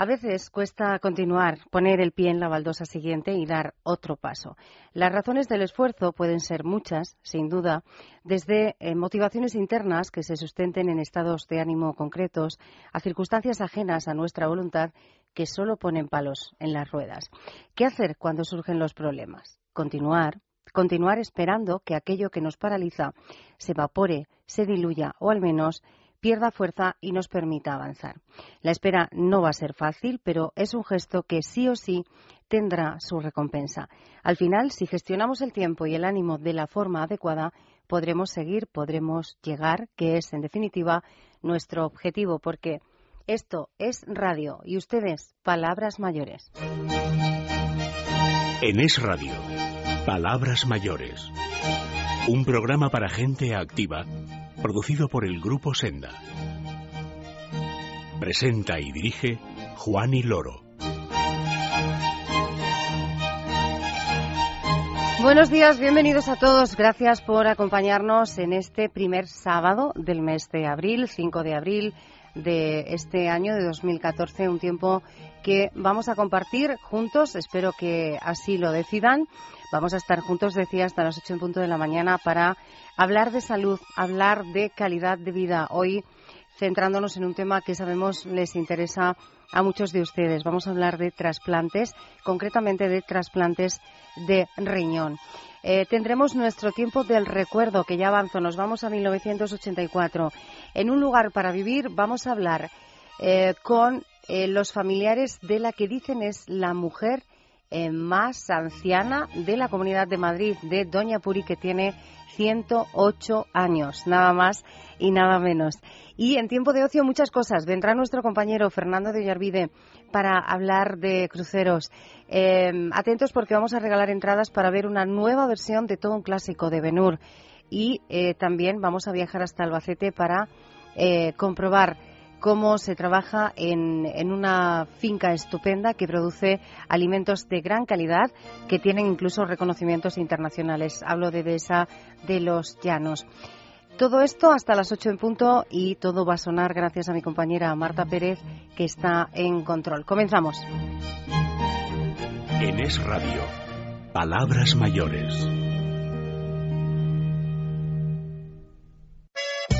A veces cuesta continuar, poner el pie en la baldosa siguiente y dar otro paso. Las razones del esfuerzo pueden ser muchas, sin duda, desde eh, motivaciones internas que se sustenten en estados de ánimo concretos, a circunstancias ajenas a nuestra voluntad que solo ponen palos en las ruedas. ¿Qué hacer cuando surgen los problemas? Continuar, continuar esperando que aquello que nos paraliza se evapore, se diluya o al menos pierda fuerza y nos permita avanzar. La espera no va a ser fácil, pero es un gesto que sí o sí tendrá su recompensa. Al final, si gestionamos el tiempo y el ánimo de la forma adecuada, podremos seguir, podremos llegar, que es, en definitiva, nuestro objetivo, porque esto es radio y ustedes, palabras mayores. En Es Radio, Palabras Mayores. Un programa para gente activa producido por el Grupo Senda. Presenta y dirige Juan y Loro. Buenos días, bienvenidos a todos. Gracias por acompañarnos en este primer sábado del mes de abril, 5 de abril de este año de 2014, un tiempo que vamos a compartir juntos, espero que así lo decidan. Vamos a estar juntos, decía, hasta las 8 en punto de la mañana para hablar de salud, hablar de calidad de vida. Hoy centrándonos en un tema que sabemos les interesa a muchos de ustedes. Vamos a hablar de trasplantes, concretamente de trasplantes de riñón. Eh, tendremos nuestro tiempo del recuerdo, que ya avanzó. Nos vamos a 1984. En un lugar para vivir vamos a hablar eh, con eh, los familiares de la que dicen es la mujer más anciana de la Comunidad de Madrid, de Doña Puri, que tiene 108 años, nada más y nada menos. Y en tiempo de ocio muchas cosas. Vendrá nuestro compañero Fernando de Ollarvide para hablar de cruceros. Em, atentos porque vamos a regalar entradas para ver una nueva versión de todo un clásico de Benur. Y eh, también vamos a viajar hasta Albacete para eh, comprobar cómo se trabaja en, en, una finca estupenda que produce alimentos de gran calidad que tienen incluso reconocimientos internacionales. Hablo de esa de los Llanos. Todo esto hasta las 8 en punto y todo va a sonar gracias a mi compañera Marta Pérez que está en control. Comenzamos. En Es Radio, Palabras Mayores.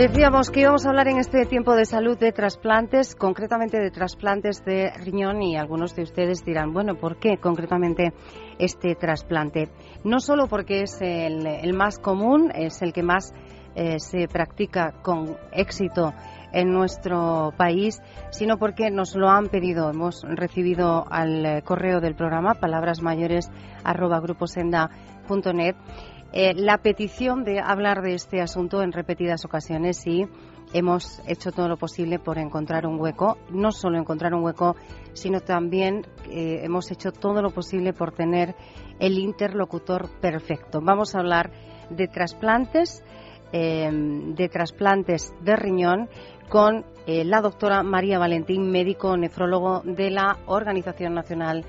Decíamos que íbamos a hablar en este tiempo de salud de trasplantes, concretamente de trasplantes de riñón y algunos de ustedes dirán, bueno, ¿por qué concretamente este trasplante? No solo porque es el, más común, es el que más eh, se practica con éxito en nuestro país, sino porque nos lo han pedido. Hemos recibido al correo del programa palabrasmayores@gruposenda.net eh, la petición de hablar de este asunto en repetidas ocasiones y hemos hecho todo lo posible por encontrar un hueco, no solo encontrar un hueco, sino también eh, hemos hecho todo lo posible por tener el interlocutor perfecto. Vamos a hablar de trasplantes, em, de trasplantes de riñón con eh, la doctora María Valentín, médico nefrólogo de la Organización Nacional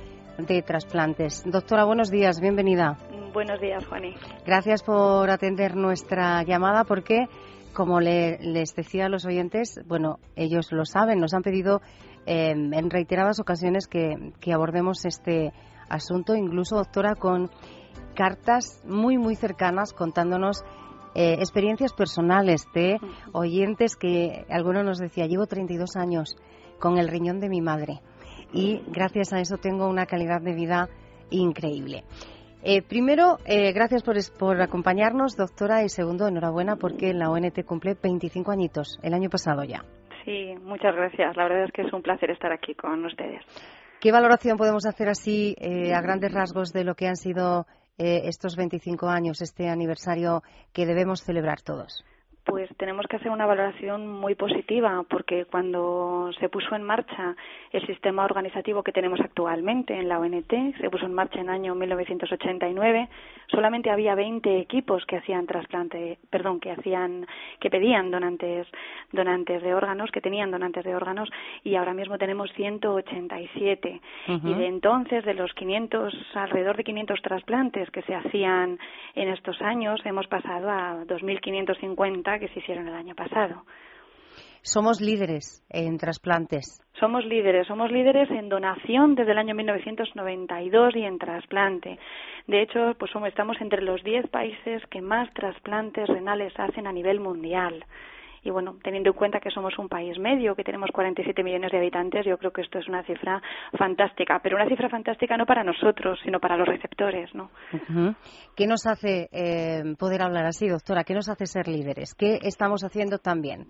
de Trasplantes. Doctora, buenos días, bienvenida. Buenos días, Juani. Gracias por atender nuestra llamada porque, como les decía a los oyentes, bueno, ellos lo saben, nos han pedido eh, en reiteradas ocasiones que, abordemos este asunto, incluso, doctora, con cartas muy, muy cercanas contándonos eh, experiencias personales de oyentes que alguno nos decía, llevo 32 años con el riñón de mi madre y gracias a eso tengo una calidad de vida increíble. Eh, primero, eh, gracias por, acompañarnos, doctora, y segundo, enhorabuena porque la ONT cumple 25 añitos, el año pasado ya. Sí, muchas gracias. La verdad es que es un placer estar aquí con ustedes. ¿Qué valoración podemos hacer así, eh, a grandes rasgos, de lo que han sido estos 25 años, este aniversario que debemos celebrar todos? Pues tenemos que hacer una valoración muy positiva porque cuando se puso en marcha el sistema organizativo que tenemos actualmente en la ONT, se puso en marcha en el año 1989, solamente había 20 equipos que hacían trasplante, perdón, que hacían que pedían donantes donantes de órganos, que tenían donantes de órganos y ahora mismo tenemos 187. Y de entonces de los 500 alrededor de 500 trasplantes que se hacían en estos años, hemos pasado a 2550 que se hicieron el año pasado. Somos líderes en trasplantes. Somos líderes, somos líderes en donación desde el año 1992 y en trasplante. De hecho, pues somos, estamos entre los 10 países que más trasplantes renales hacen a nivel mundial. Y bueno, teniendo en cuenta que somos un país medio, que tenemos 47 millones de habitantes, yo creo que esto es una cifra fantástica. Pero una cifra fantástica no para nosotros, sino para los receptores, ¿no? ¿Qué nos hace eh, poder hablar así, doctora? ¿Qué nos hace ser líderes? ¿Qué estamos haciendo tan bien?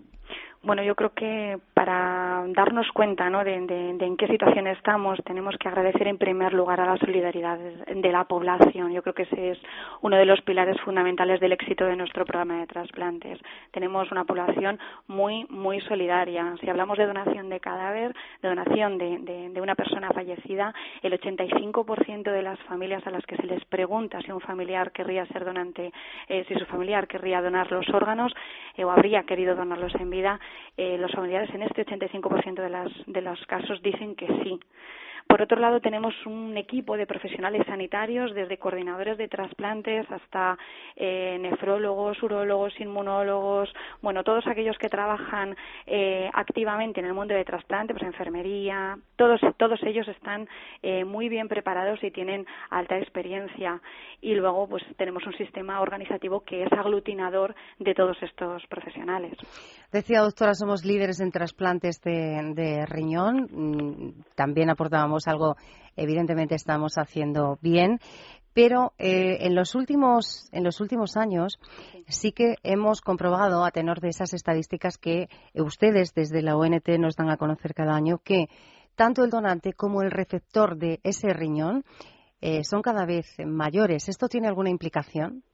Bueno, yo creo que para darnos cuenta ¿no? de, en qué situación estamos, tenemos que agradecer en primer lugar a la solidaridad de la población. Yo creo que ese es uno de los pilares fundamentales del éxito de nuestro programa de trasplantes. Tenemos una población muy, muy solidaria. Si hablamos de donación de cadáver, de donación de, una persona fallecida, el 85% de las familias a las que se les pregunta si un familiar querría ser donante, eh, si su familiar querría donar los órganos eh, o habría querido donarlos en vida, eh, los familiares en este 85% de, las, de los casos dicen que sí. Por otro lado, tenemos un equipo de profesionales sanitarios, desde coordinadores de trasplantes hasta eh, nefrólogos, urólogos, inmunólogos, bueno, todos aquellos que trabajan eh, activamente en el mundo de trasplante, pues enfermería, todos, todos ellos están eh, muy bien preparados y tienen alta experiencia. Y luego, pues tenemos un sistema organizativo que es aglutinador de todos estos profesionales. Decía, doctora, somos líderes en trasplantes de, de riñón. Mm, también aportábamos algo, evidentemente estamos haciendo bien, pero eh, en los últimos en los últimos años sí que hemos comprobado a tenor de esas estadísticas que ustedes desde la ONT nos dan a conocer cada año que tanto el donante como el receptor de ese riñón eh, son cada vez mayores. ¿Esto tiene alguna implicación?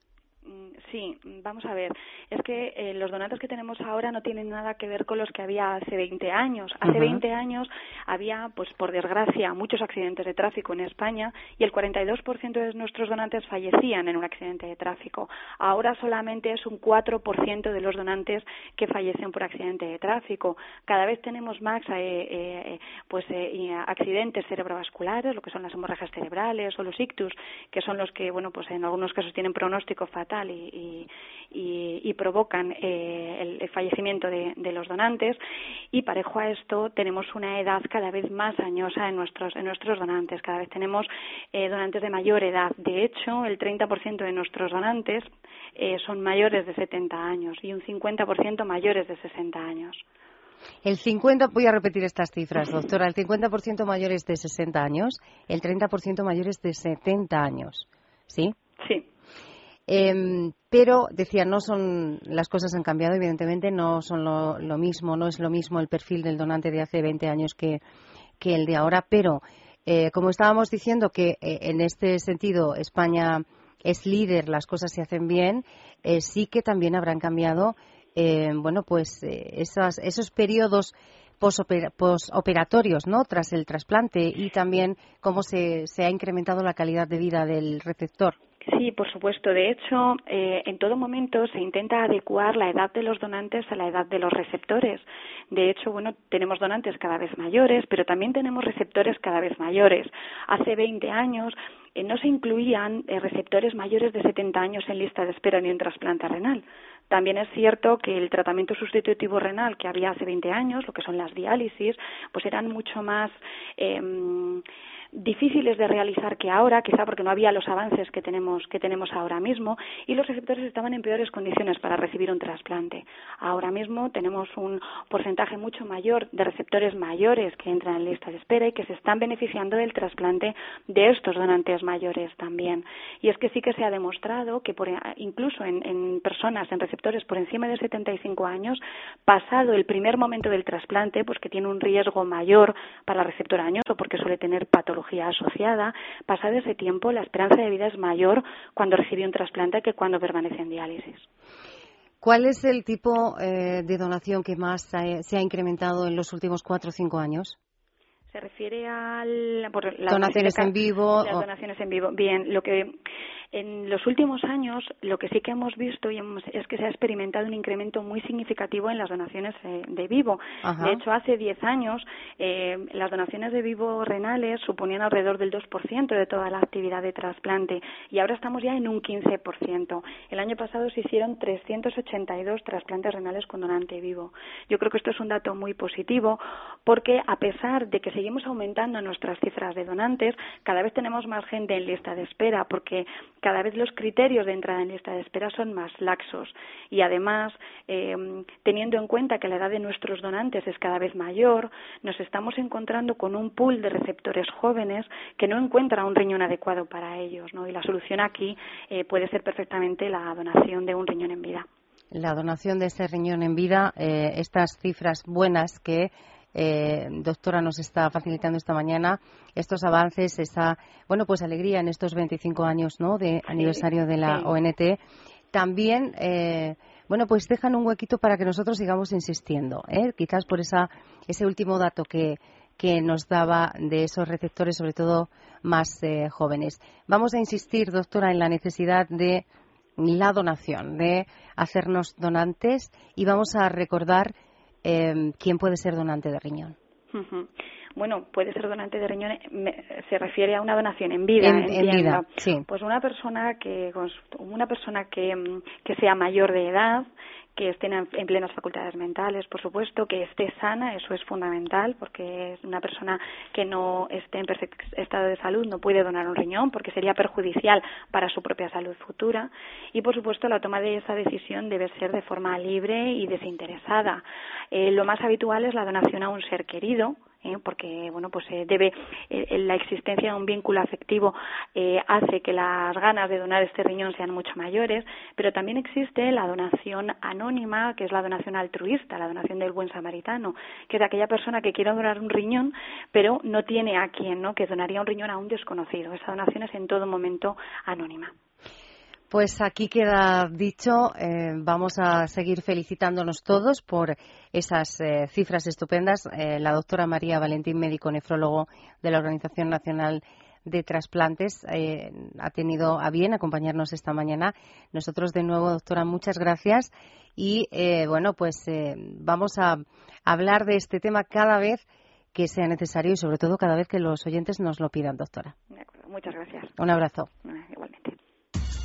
Sí, vamos a ver. Es que eh, los donantes que tenemos ahora no tienen nada que ver con los que había hace 20 años. Hace 20 años había, pues por desgracia, muchos accidentes de tráfico en España y el 42% de nuestros donantes fallecían en un accidente de tráfico. Ahora solamente es un 4% de los donantes que fallecen por accidente de tráfico. Cada vez tenemos más eh, eh, pues accidentes cerebrovasculares, lo que son las hemorragias cerebrales o los ictus, que son los que, bueno, pues en algunos casos tienen pronóstico fatal y, y, provocan eh, el, fallecimiento de, los donantes y parejo a esto tenemos una edad cada vez más añosa en nuestros, en nuestros donantes. Cada vez tenemos eh, donantes de mayor edad. De hecho, el 30% de nuestros donantes eh, son mayores de 70 años y un 50% mayores de 60 años. El 50, voy a repetir estas cifras, doctora, el 50% mayores de 60 años, el 30% mayores de 70 años. ¿Sí? Em, pero decía, no son las cosas han cambiado, evidentemente, no son lo, mismo, no es lo mismo el perfil del donante de hace 20 años que, el de ahora, pero eh, como estábamos diciendo que eh, en este sentido España es líder, las cosas se hacen bien, eh, sí que también habrán cambiado, bueno, pues esos, esos periodos posoperatorios, ¿no? Tras el trasplante y también cómo se, se ha incrementado la calidad de vida del receptor. Sí, por supuesto. De hecho, eh, en todo momento se intenta adecuar la edad de los donantes a la edad de los receptores. De hecho, bueno, tenemos donantes cada vez mayores, pero también tenemos receptores cada vez mayores. Hace 20 años eh, no se incluían eh, receptores mayores de 70 años en lista de espera ni en trasplante renal. También es cierto que el tratamiento sustitutivo renal que había hace 20 años, lo que son las diálisis, pues eran mucho más em, difíciles de realizar que ahora, quizá porque no había los avances que tenemos, que tenemos ahora mismo, y los receptores estaban en peores condiciones para recibir un trasplante. Ahora mismo tenemos un porcentaje mucho mayor de receptores mayores que entran en lista de espera y que se están beneficiando del trasplante de estos donantes mayores también. Y es que sí que se ha demostrado que por, incluso en, personas, en receptores por encima de 75 años, pasado el primer momento del trasplante, pues que tiene un riesgo mayor para la receptora añoso porque suele tener patología asociada, pasado ese tiempo la esperanza de vida es mayor cuando recibe un trasplante que cuando permanece en diálisis. ¿Cuál es el tipo eh, de donación que más se ha incrementado en los últimos cuatro o cinco años? Se refiere a las donaciones en vivo. Las donaciones en vivo. Bien, lo que en los últimos años lo que sí que hemos visto y es que se ha experimentado un incremento muy significativo en las donaciones eh, de vivo. De hecho, hace 10 años eh, las donaciones de vivo renales suponían alrededor del 2% de toda la actividad de trasplante y ahora estamos ya en un 15%. El año pasado se hicieron 382 trasplantes renales con donante vivo. Yo creo que esto es un dato muy positivo porque a pesar de que seguimos aumentando nuestras cifras de donantes, cada vez tenemos más gente en lista de espera porque cada vez los criterios de entrada en lista de espera son más laxos y además em, teniendo en cuenta que la edad de nuestros donantes es cada vez mayor nos estamos encontrando con un pool de receptores jóvenes que no encuentra un riñón adecuado para ellos ¿no? y la solución aquí eh, puede ser perfectamente la donación de un riñón en vida la donación de ese riñón en vida, eh, estas cifras buenas que eh, doctora nos está facilitando esta mañana estos avances, esa bueno pues alegría en estos 25 años ¿no? de aniversario de la ONT. También eh, bueno pues dejan un huequito para que nosotros sigamos insistiendo, ¿eh? quizás por esa ese último dato que que nos daba de esos receptores, sobre todo más eh, jóvenes. Vamos a insistir, doctora, en la necesidad de la donación, de hacernos donantes y vamos a recordar eh, quién puede ser donante de riñón. Bueno, puede ser donante de riñón, se refiere a una donación en vida, en, vida, sí. Pues una persona que una persona que, que sea mayor de edad, que esté en, plenas facultades mentales, por supuesto, que esté sana, eso es fundamental, porque una persona que no esté en perfecto estado de salud no puede donar un riñón, porque sería perjudicial para su propia salud futura. Y, por supuesto, la toma de esa decisión debe ser de forma libre y desinteresada. Eh, lo más habitual es la donación a un ser querido, ¿eh? porque bueno pues eh, debe eh, la existencia de un vínculo afectivo hace que las ganas de donar este riñón sean mucho mayores pero también existe la donación anónima que es la donación altruista la donación del buen samaritano que es aquella persona que quiere donar un riñón pero no tiene a quien no que donaría un riñón a un desconocido. Esa donación es en todo momento anónima pues aquí queda dicho. Eh, vamos a seguir felicitándonos todos por esas eh, cifras estupendas. Eh, la doctora María Valentín, médico nefrólogo de la Organización Nacional de Trasplantes, ha tenido a bien acompañarnos esta mañana. Nosotros, de nuevo, doctora, muchas gracias. Y bueno, pues vamos a hablar de este tema cada vez que sea necesario y, sobre todo, cada vez que los oyentes nos lo pidan, doctora. Muchas gracias. Un abrazo. Igualmente.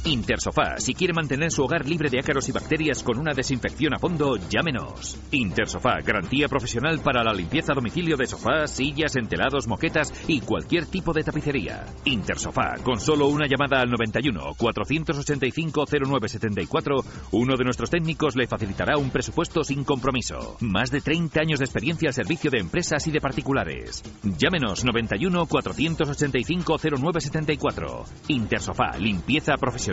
Intersofá, si quiere mantener su hogar libre de ácaros y bacterias con una desinfección a fondo, llámenos. Intersofá, garantía profesional para la limpieza a domicilio de sofás, sillas, entelados, moquetas y cualquier tipo de tapicería. Intersofá, con solo una llamada al 91 485 0974, uno de nuestros técnicos le facilitará un presupuesto sin compromiso. Más de 30 años de experiencia al servicio de empresas y de particulares. Llámenos 91 485 0974. Intersofá, limpieza profesional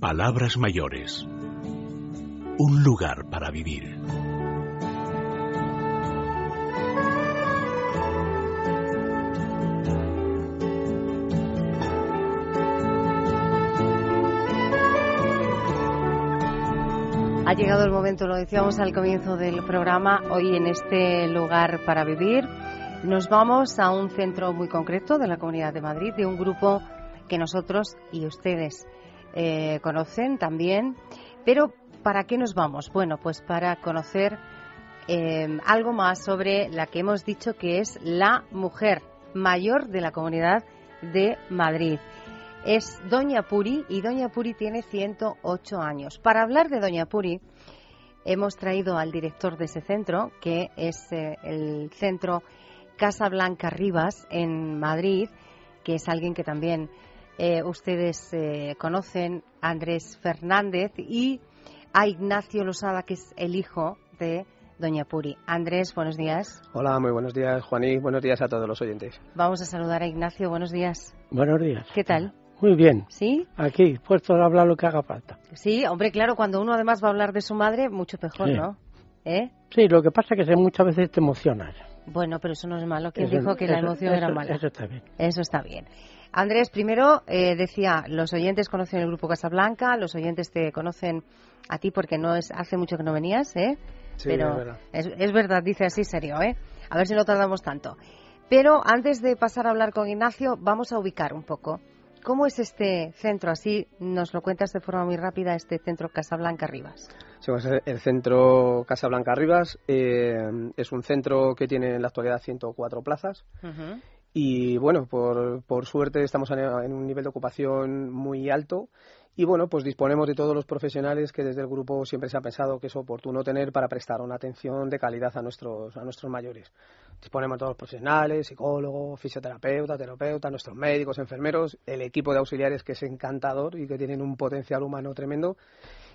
Palabras mayores. Un lugar para vivir. Ha llegado el momento, lo decíamos al comienzo del programa, hoy en este lugar para vivir. Nos vamos a un centro muy concreto de la Comunidad de Madrid, de un grupo que nosotros y ustedes eh, conocen también. Pero, ¿para qué nos vamos? Bueno, pues para conocer eh, algo más sobre la que hemos dicho que es la mujer mayor de la comunidad de Madrid. Es Doña Puri y Doña Puri tiene 108 años. Para hablar de Doña Puri, hemos traído al director de ese centro, que es eh, el centro Casa Blanca Rivas en Madrid, que es alguien que también eh, ustedes eh, conocen Andrés Fernández y a Ignacio Losada, que es el hijo de Doña Puri. Andrés, buenos días. Hola, muy buenos días, Juaní. Buenos días a todos los oyentes. Vamos a saludar a Ignacio. Buenos días. Buenos días. ¿Qué tal? Muy bien. ¿Sí? Aquí, puesto a hablar lo que haga falta. Sí, hombre, claro, cuando uno además va a hablar de su madre, mucho mejor, ¿no? ¿Eh? Sí, lo que pasa es que muchas veces te emocionas. Bueno, pero eso no es malo. ¿Quién dijo que la emoción era mala? Eso está bien. Eso está bien. Andrés, primero eh, decía, los oyentes conocen el grupo Casablanca, los oyentes te conocen a ti porque no es hace mucho que no venías, ¿eh? Sí, pero es verdad. Es, verdad, dice así serio, ¿eh? A ver si no tardamos tanto. Pero antes de pasar a hablar con Ignacio, vamos a ubicar un poco. ¿Cómo es este centro? Así nos lo cuentas de forma muy rápida, este centro Casablanca Rivas. Sí, pues el centro Casablanca Rivas eh, es un centro que tiene en la actualidad 104 plazas. Y bueno, por, por suerte estamos en un nivel de ocupación muy alto y bueno, pues disponemos de todos los profesionales que desde el grupo siempre se ha pensado que es oportuno tener para prestar una atención de calidad a nuestros, a nuestros mayores. Disponemos de todos los profesionales, psicólogos, fisioterapeutas, terapeutas, nuestros médicos, enfermeros, el equipo de auxiliares que es encantador y que tienen un potencial humano tremendo.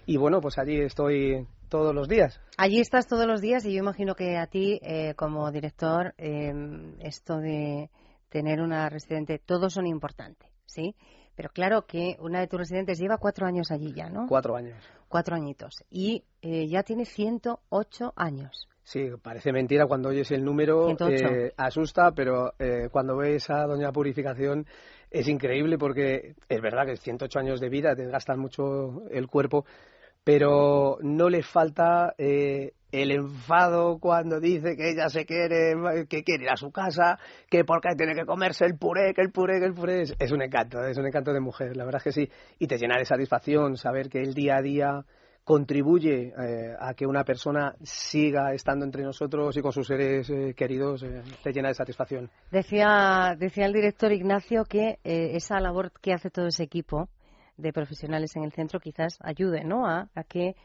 Y bueno, pues allí estoy todos los días. Allí estás todos los días y yo imagino que a ti, eh, como director, eh, esto de tener una residente, todos son importantes, ¿sí? Pero claro que una de tus residentes lleva cuatro años allí ya, ¿no? Cuatro años. Cuatro añitos. Y eh, ya tiene 108 años. Sí, parece mentira cuando oyes el número, eh, asusta, pero eh, cuando ves a Doña Purificación es increíble porque es verdad que 108 años de vida, te gastan mucho el cuerpo, pero no le falta eh, el enfado cuando dice que ella se quiere, que quiere ir a su casa, que porque tiene que comerse el puré, que el puré, que el puré. Es, un encanto, es un encanto de mujer, la verdad es que sí. Y te llena de satisfacción saber que el día a día contribuye eh, a que una persona siga estando entre nosotros y con sus seres eh, queridos, eh, te llena de satisfacción. Decía, decía el director Ignacio que esa labor que hace todo ese equipo de profesionales en el centro quizás ayude ¿no? a que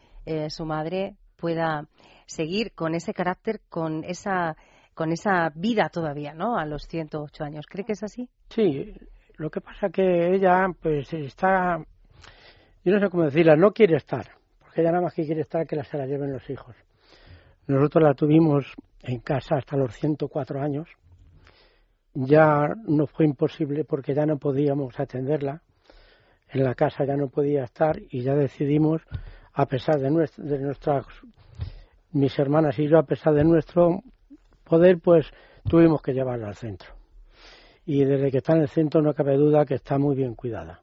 su madre pueda seguir con ese carácter, con esa, con esa vida todavía, ¿no? A los 108 años. ¿Cree que es así? Sí, lo que pasa que ella, pues, está, yo no sé cómo decirla, no quiere estar, porque ella nada más que quiere estar que la se la lleven los hijos. Nosotros la tuvimos en casa hasta los 104 años. Ya no fue imposible porque ya no podíamos atenderla. En la casa ya no podía estar y ya decidimos, a pesar de, de nuestras mis hermanas y yo, a pesar de nuestro poder, pues tuvimos que llevarla al centro. Y desde que está en el centro no cabe duda que está muy bien cuidada.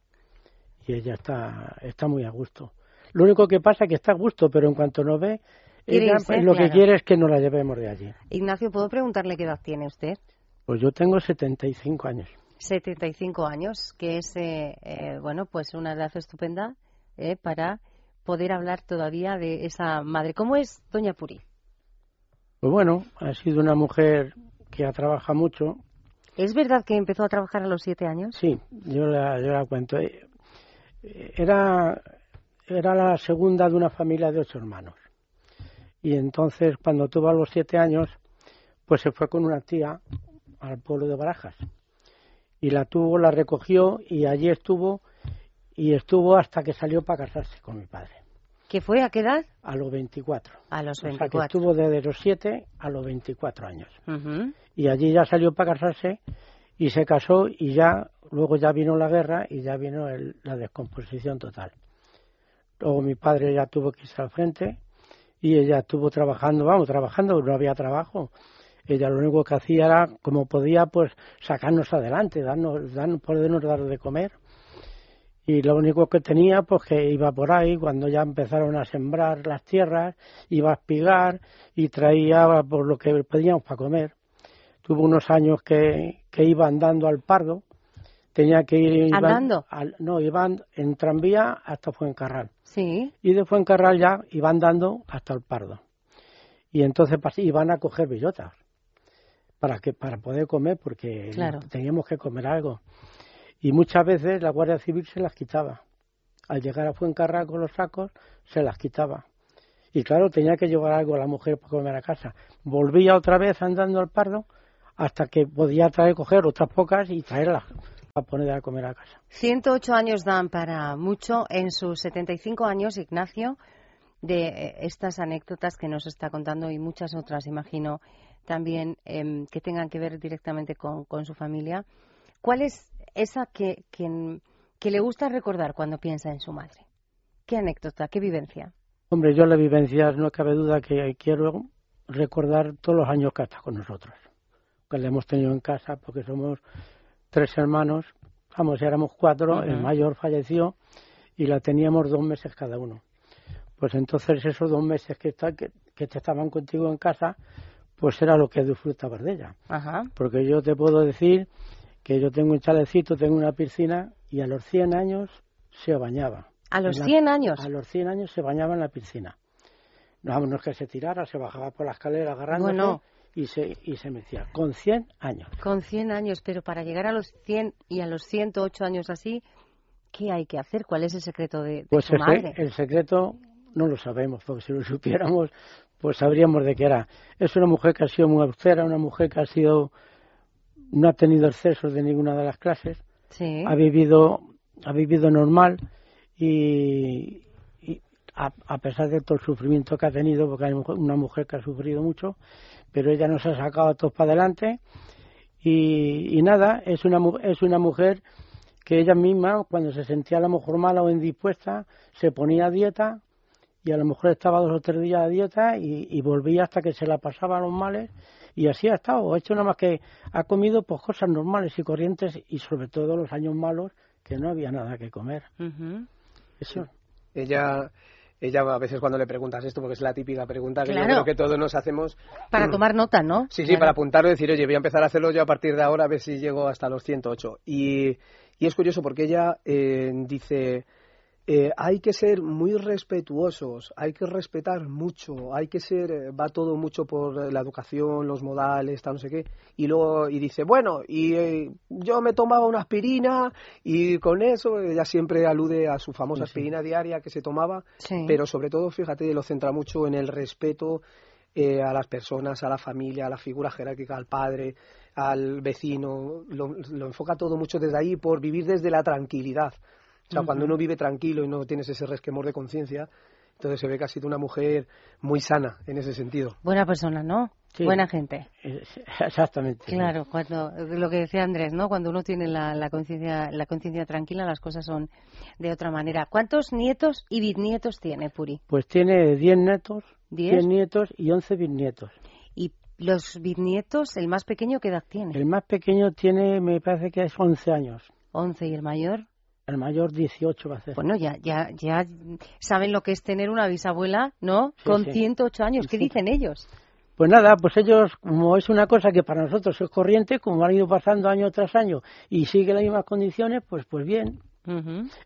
Y ella está, está muy a gusto. Lo único que pasa es que está a gusto, pero en cuanto nos ve, ella pues, lo que quiere es que nos la llevemos de allí. Ignacio, ¿puedo preguntarle qué edad tiene usted? Pues yo tengo 75 años. 75 años, que es, eh, eh, bueno, pues una edad estupenda eh, para poder hablar todavía de esa madre. ¿Cómo es Doña Puri? Pues bueno, ha sido una mujer que ha trabajado mucho. ¿Es verdad que empezó a trabajar a los siete años? Sí, yo la, yo la cuento. Eh, era, era la segunda de una familia de ocho hermanos. Y entonces, cuando tuvo a los siete años, pues se fue con una tía al pueblo de Barajas. Y la tuvo, la recogió y allí estuvo y estuvo hasta que salió para casarse con mi padre. ¿Qué fue a qué edad? A los 24. A los 24. O sea, que estuvo desde los 7 a los 24 años. Y allí ya salió para casarse y se casó y ya luego ya vino la guerra y ya vino la descomposición total. Luego mi padre ya tuvo que irse al frente y ella estuvo trabajando, vamos, trabajando, no había trabajo. Ella lo único que hacía era, como podía, pues sacarnos adelante, darnos, darnos podernos dar de comer y lo único que tenía pues que iba por ahí cuando ya empezaron a sembrar las tierras iba a espigar y traía por lo que pedíamos para comer. Tuvo unos años que, que iba andando al Pardo tenía que ir andando no iban en tranvía hasta Fuencarral. Sí. Y de Fuencarral ya iban andando hasta el Pardo. Y entonces iban a coger bellotas para que para poder comer porque teníamos que comer algo y muchas veces la Guardia Civil se las quitaba. Al llegar a Fuencarral con los sacos, se las quitaba. Y claro, tenía que llevar algo a la mujer para comer a casa. Volvía otra vez andando al pardo hasta que podía traer, coger otras pocas y traerlas para poner a comer a casa. 108 años dan para mucho. En sus 75 años, Ignacio de eh, estas anécdotas que nos está contando y muchas otras, imagino, también em, que tengan que ver directamente con, su familia. ¿Cuál es esa que, que, le gusta recordar cuando piensa en su madre? ¿Qué anécdota, qué vivencia? Hombre, yo la vivencia no cabe duda que quiero recordar todos los años que está con nosotros, que le hemos tenido en casa, porque somos tres hermanos, vamos, éramos cuatro, el mayor falleció y la teníamos dos meses cada uno. Pues entonces esos dos meses que, está, que, te estaban contigo en casa, pues era lo que disfrutabas de ella. Porque yo te puedo decir que yo tengo un chalecito, tengo una piscina y a los 100 años se bañaba. ¿A los 100 años? A los 100 años se bañaba en la piscina. No, no es que se tirara, se bajaba por la escalera agarrándose y, se, y se metía. Con 100 años. Con 100 años, pero para llegar a los 100 y a los 108 años así, ¿qué hay que hacer? ¿Cuál es el secreto de, pues su madre? El secreto no lo sabemos, porque si lo supiéramos, pues sabríamos de qué era. Es una mujer que ha sido muy austera, una mujer que ha sido no ha tenido excesos de ninguna de las clases, sí. ha vivido ha vivido normal y, a, pesar de todo el sufrimiento que ha tenido, porque hay una mujer que ha sufrido mucho, pero ella nos ha sacado a todos para adelante y, y nada, es una, es una mujer que ella misma, cuando se sentía a lo mejor mala o indispuesta, se ponía a dieta y a lo mejor estaba dos o tres días a dieta y, volvía hasta que se la pasaba a los males y así ha estado. Ha hecho nada más que ha comido pues cosas normales y corrientes y sobre todo los años malos que no había nada que comer. Eso. Ella ella a veces cuando le preguntas esto, porque es la típica pregunta que yo creo que todos nos hacemos. Para tomar nota, ¿no? Sí, sí, para apuntarlo y decir, oye, voy a empezar a hacerlo yo a partir de ahora, a ver si llego hasta los 108. Y, y es curioso porque ella eh, dice, eh, hay que ser muy respetuosos, hay que respetar mucho, hay que ser, eh, va todo mucho por la educación, los modales, tal, no sé qué, y luego, y dice, bueno, y eh, yo me tomaba una aspirina y con eso, ella siempre alude a su famosa aspirina diaria que se tomaba, pero sobre todo, fíjate, lo centra mucho en el respeto a las personas, a la familia, a la figura jerárquica, al padre, al vecino, lo, lo enfoca todo mucho desde ahí por vivir desde la tranquilidad. O sea, cuando uno vive tranquilo y no tienes ese resquemor de conciencia, entonces se ve que ha sido una mujer muy sana en ese sentido. Buena persona, ¿no? Buena gente. Exactamente. Claro, cuando lo que decía Andrés, ¿no? Cuando uno tiene la, la conciencia la conciencia tranquila, las cosas son de otra manera. ¿Cuántos nietos y bisnietos tiene Puri? Pues tiene 10 netos, 10 nietos y 11 bisnietos. ¿Y los bisnietos, el más pequeño, qué edad tiene? El más pequeño tiene, me parece que es 11 años. 11 y el mayor? El mayor 18 va a ser. Bueno, ya, ya, ya saben lo que es tener una bisabuela, ¿no? Con 108 años. ¿Qué dicen ellos? Pues nada, pues ellos, como es una cosa que para nosotros es corriente, como han ido pasando año tras año y sigue las mismas condiciones, pues pues bien.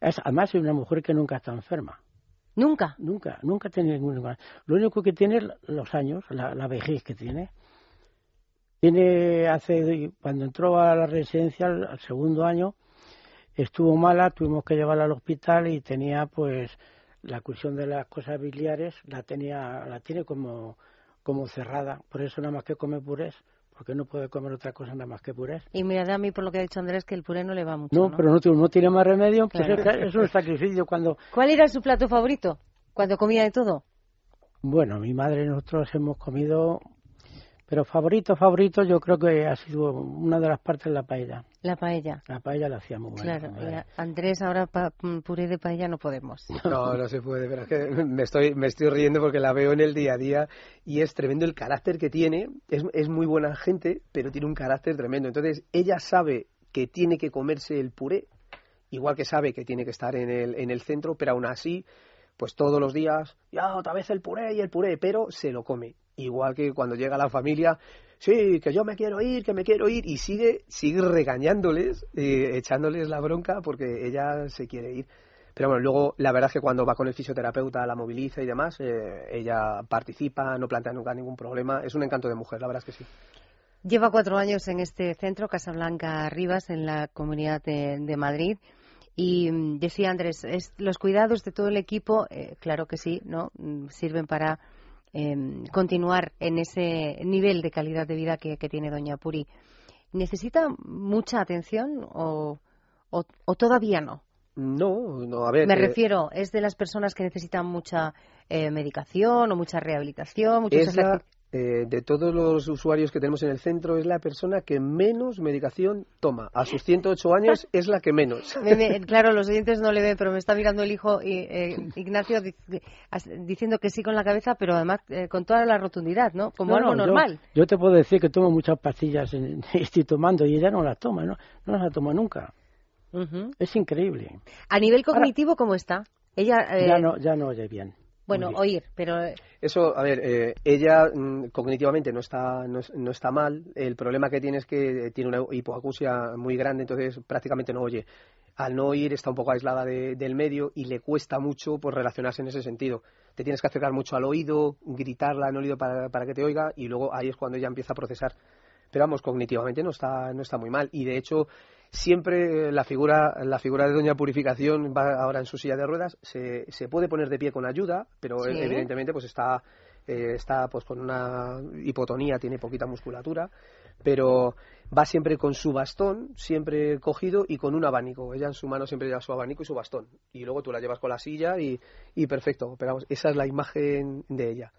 es, además es una mujer que nunca está enferma. ¿Nunca? Nunca, nunca tiene ningún Lo único que tiene es los años, la, la vejez que tiene. Tiene, hace, cuando entró a la residencia, al segundo año, estuvo mala, tuvimos que llevarla al hospital y tenía pues la cuestión de las cosas biliares la tenía la tiene como como cerrada, por eso nada más que come purés, porque no puede comer otra cosa nada más que purés. Y mira, a mí por lo que ha dicho Andrés que el puré no le va mucho. No, pero no, no, tiene más remedio, pues es, un sacrificio cuando... ¿Cuál era su plato favorito cuando comía de todo? Bueno, mi madre y nosotros hemos comido pero favorito, favorito, yo creo que ha sido una de las partes de la paella. La paella. La paella la hacíamos muy Claro, Andrés, ahora mm, puré de paella no podemos. No, no se puede, pero es que me estoy, me estoy riendo porque la veo en el día a día y es tremendo el carácter que tiene. Es, es muy buena gente, pero tiene un carácter tremendo. Entonces, ella sabe que tiene que comerse el puré, igual que sabe que tiene que estar en el, en el centro, pero aún así pues todos los días, ya otra vez el puré y el puré, pero se lo come. Igual que cuando llega la familia, sí, que yo me quiero ir, que me quiero ir, y sigue, sigue regañándoles, eh, echándoles la bronca porque ella se quiere ir. Pero bueno, luego la verdad es que cuando va con el fisioterapeuta, la moviliza y demás, eh, ella participa, no plantea nunca ningún problema. Es un encanto de mujer, la verdad es que sí. Lleva cuatro años en este centro, Casablanca Rivas, en la Comunidad de, Madrid. Y mm, decía Andrés, los cuidados de todo el equipo, eh, claro que sí, ¿no? Mm, sirven para Em, continuar en ese nivel de calidad de vida que, tiene Doña Puri. ¿Necesita mucha atención o, o, todavía no? No, no, a ver. Me refiero, es de las personas que necesitan mucha medicación o mucha rehabilitación, mucho eh, de todos los usuarios que tenemos en el centro, es la persona que menos medicación toma. A sus 108 años es la que menos. claro, los oyentes no le ven, pero me está mirando el hijo eh, Ignacio diciendo que sí con la cabeza, pero además eh, con toda la rotundidad, ¿no? Como algo normal. Yo, te puedo decir que tomo muchas pastillas, en, estoy tomando y ella no las toma, ¿no? No las toma nunca. Es increíble. A nivel cognitivo, ¿cómo está? Ella ya no ya no oye bien. Bueno, oír, pero... Eh, Eso, a ver, eh, ella mm, cognitivamente no está, no, está mal. El problema que tiene es que tiene una hipoacusia muy grande, entonces prácticamente no oye. Al no oír está un poco aislada del medio y le cuesta mucho pues, relacionarse en ese sentido. Te tienes que acercar mucho al oído, gritarla en el oído para, para que te oiga y luego ahí es cuando ella empieza a procesar. Pero vamos, cognitivamente no está, no está muy mal. Y de hecho, siempre la figura, la figura de Doña Purificación va ahora en su silla de ruedas, se, se puede poner de pie con ayuda, pero evidentemente pues está, eh, está pues con una hipotonía, tiene poquita musculatura, pero va siempre con su bastón, siempre cogido y con un abanico. Ella en su mano siempre lleva su abanico y su bastón. Y luego tú la llevas con la silla y, y perfecto. Pero esa es la imagen de ella.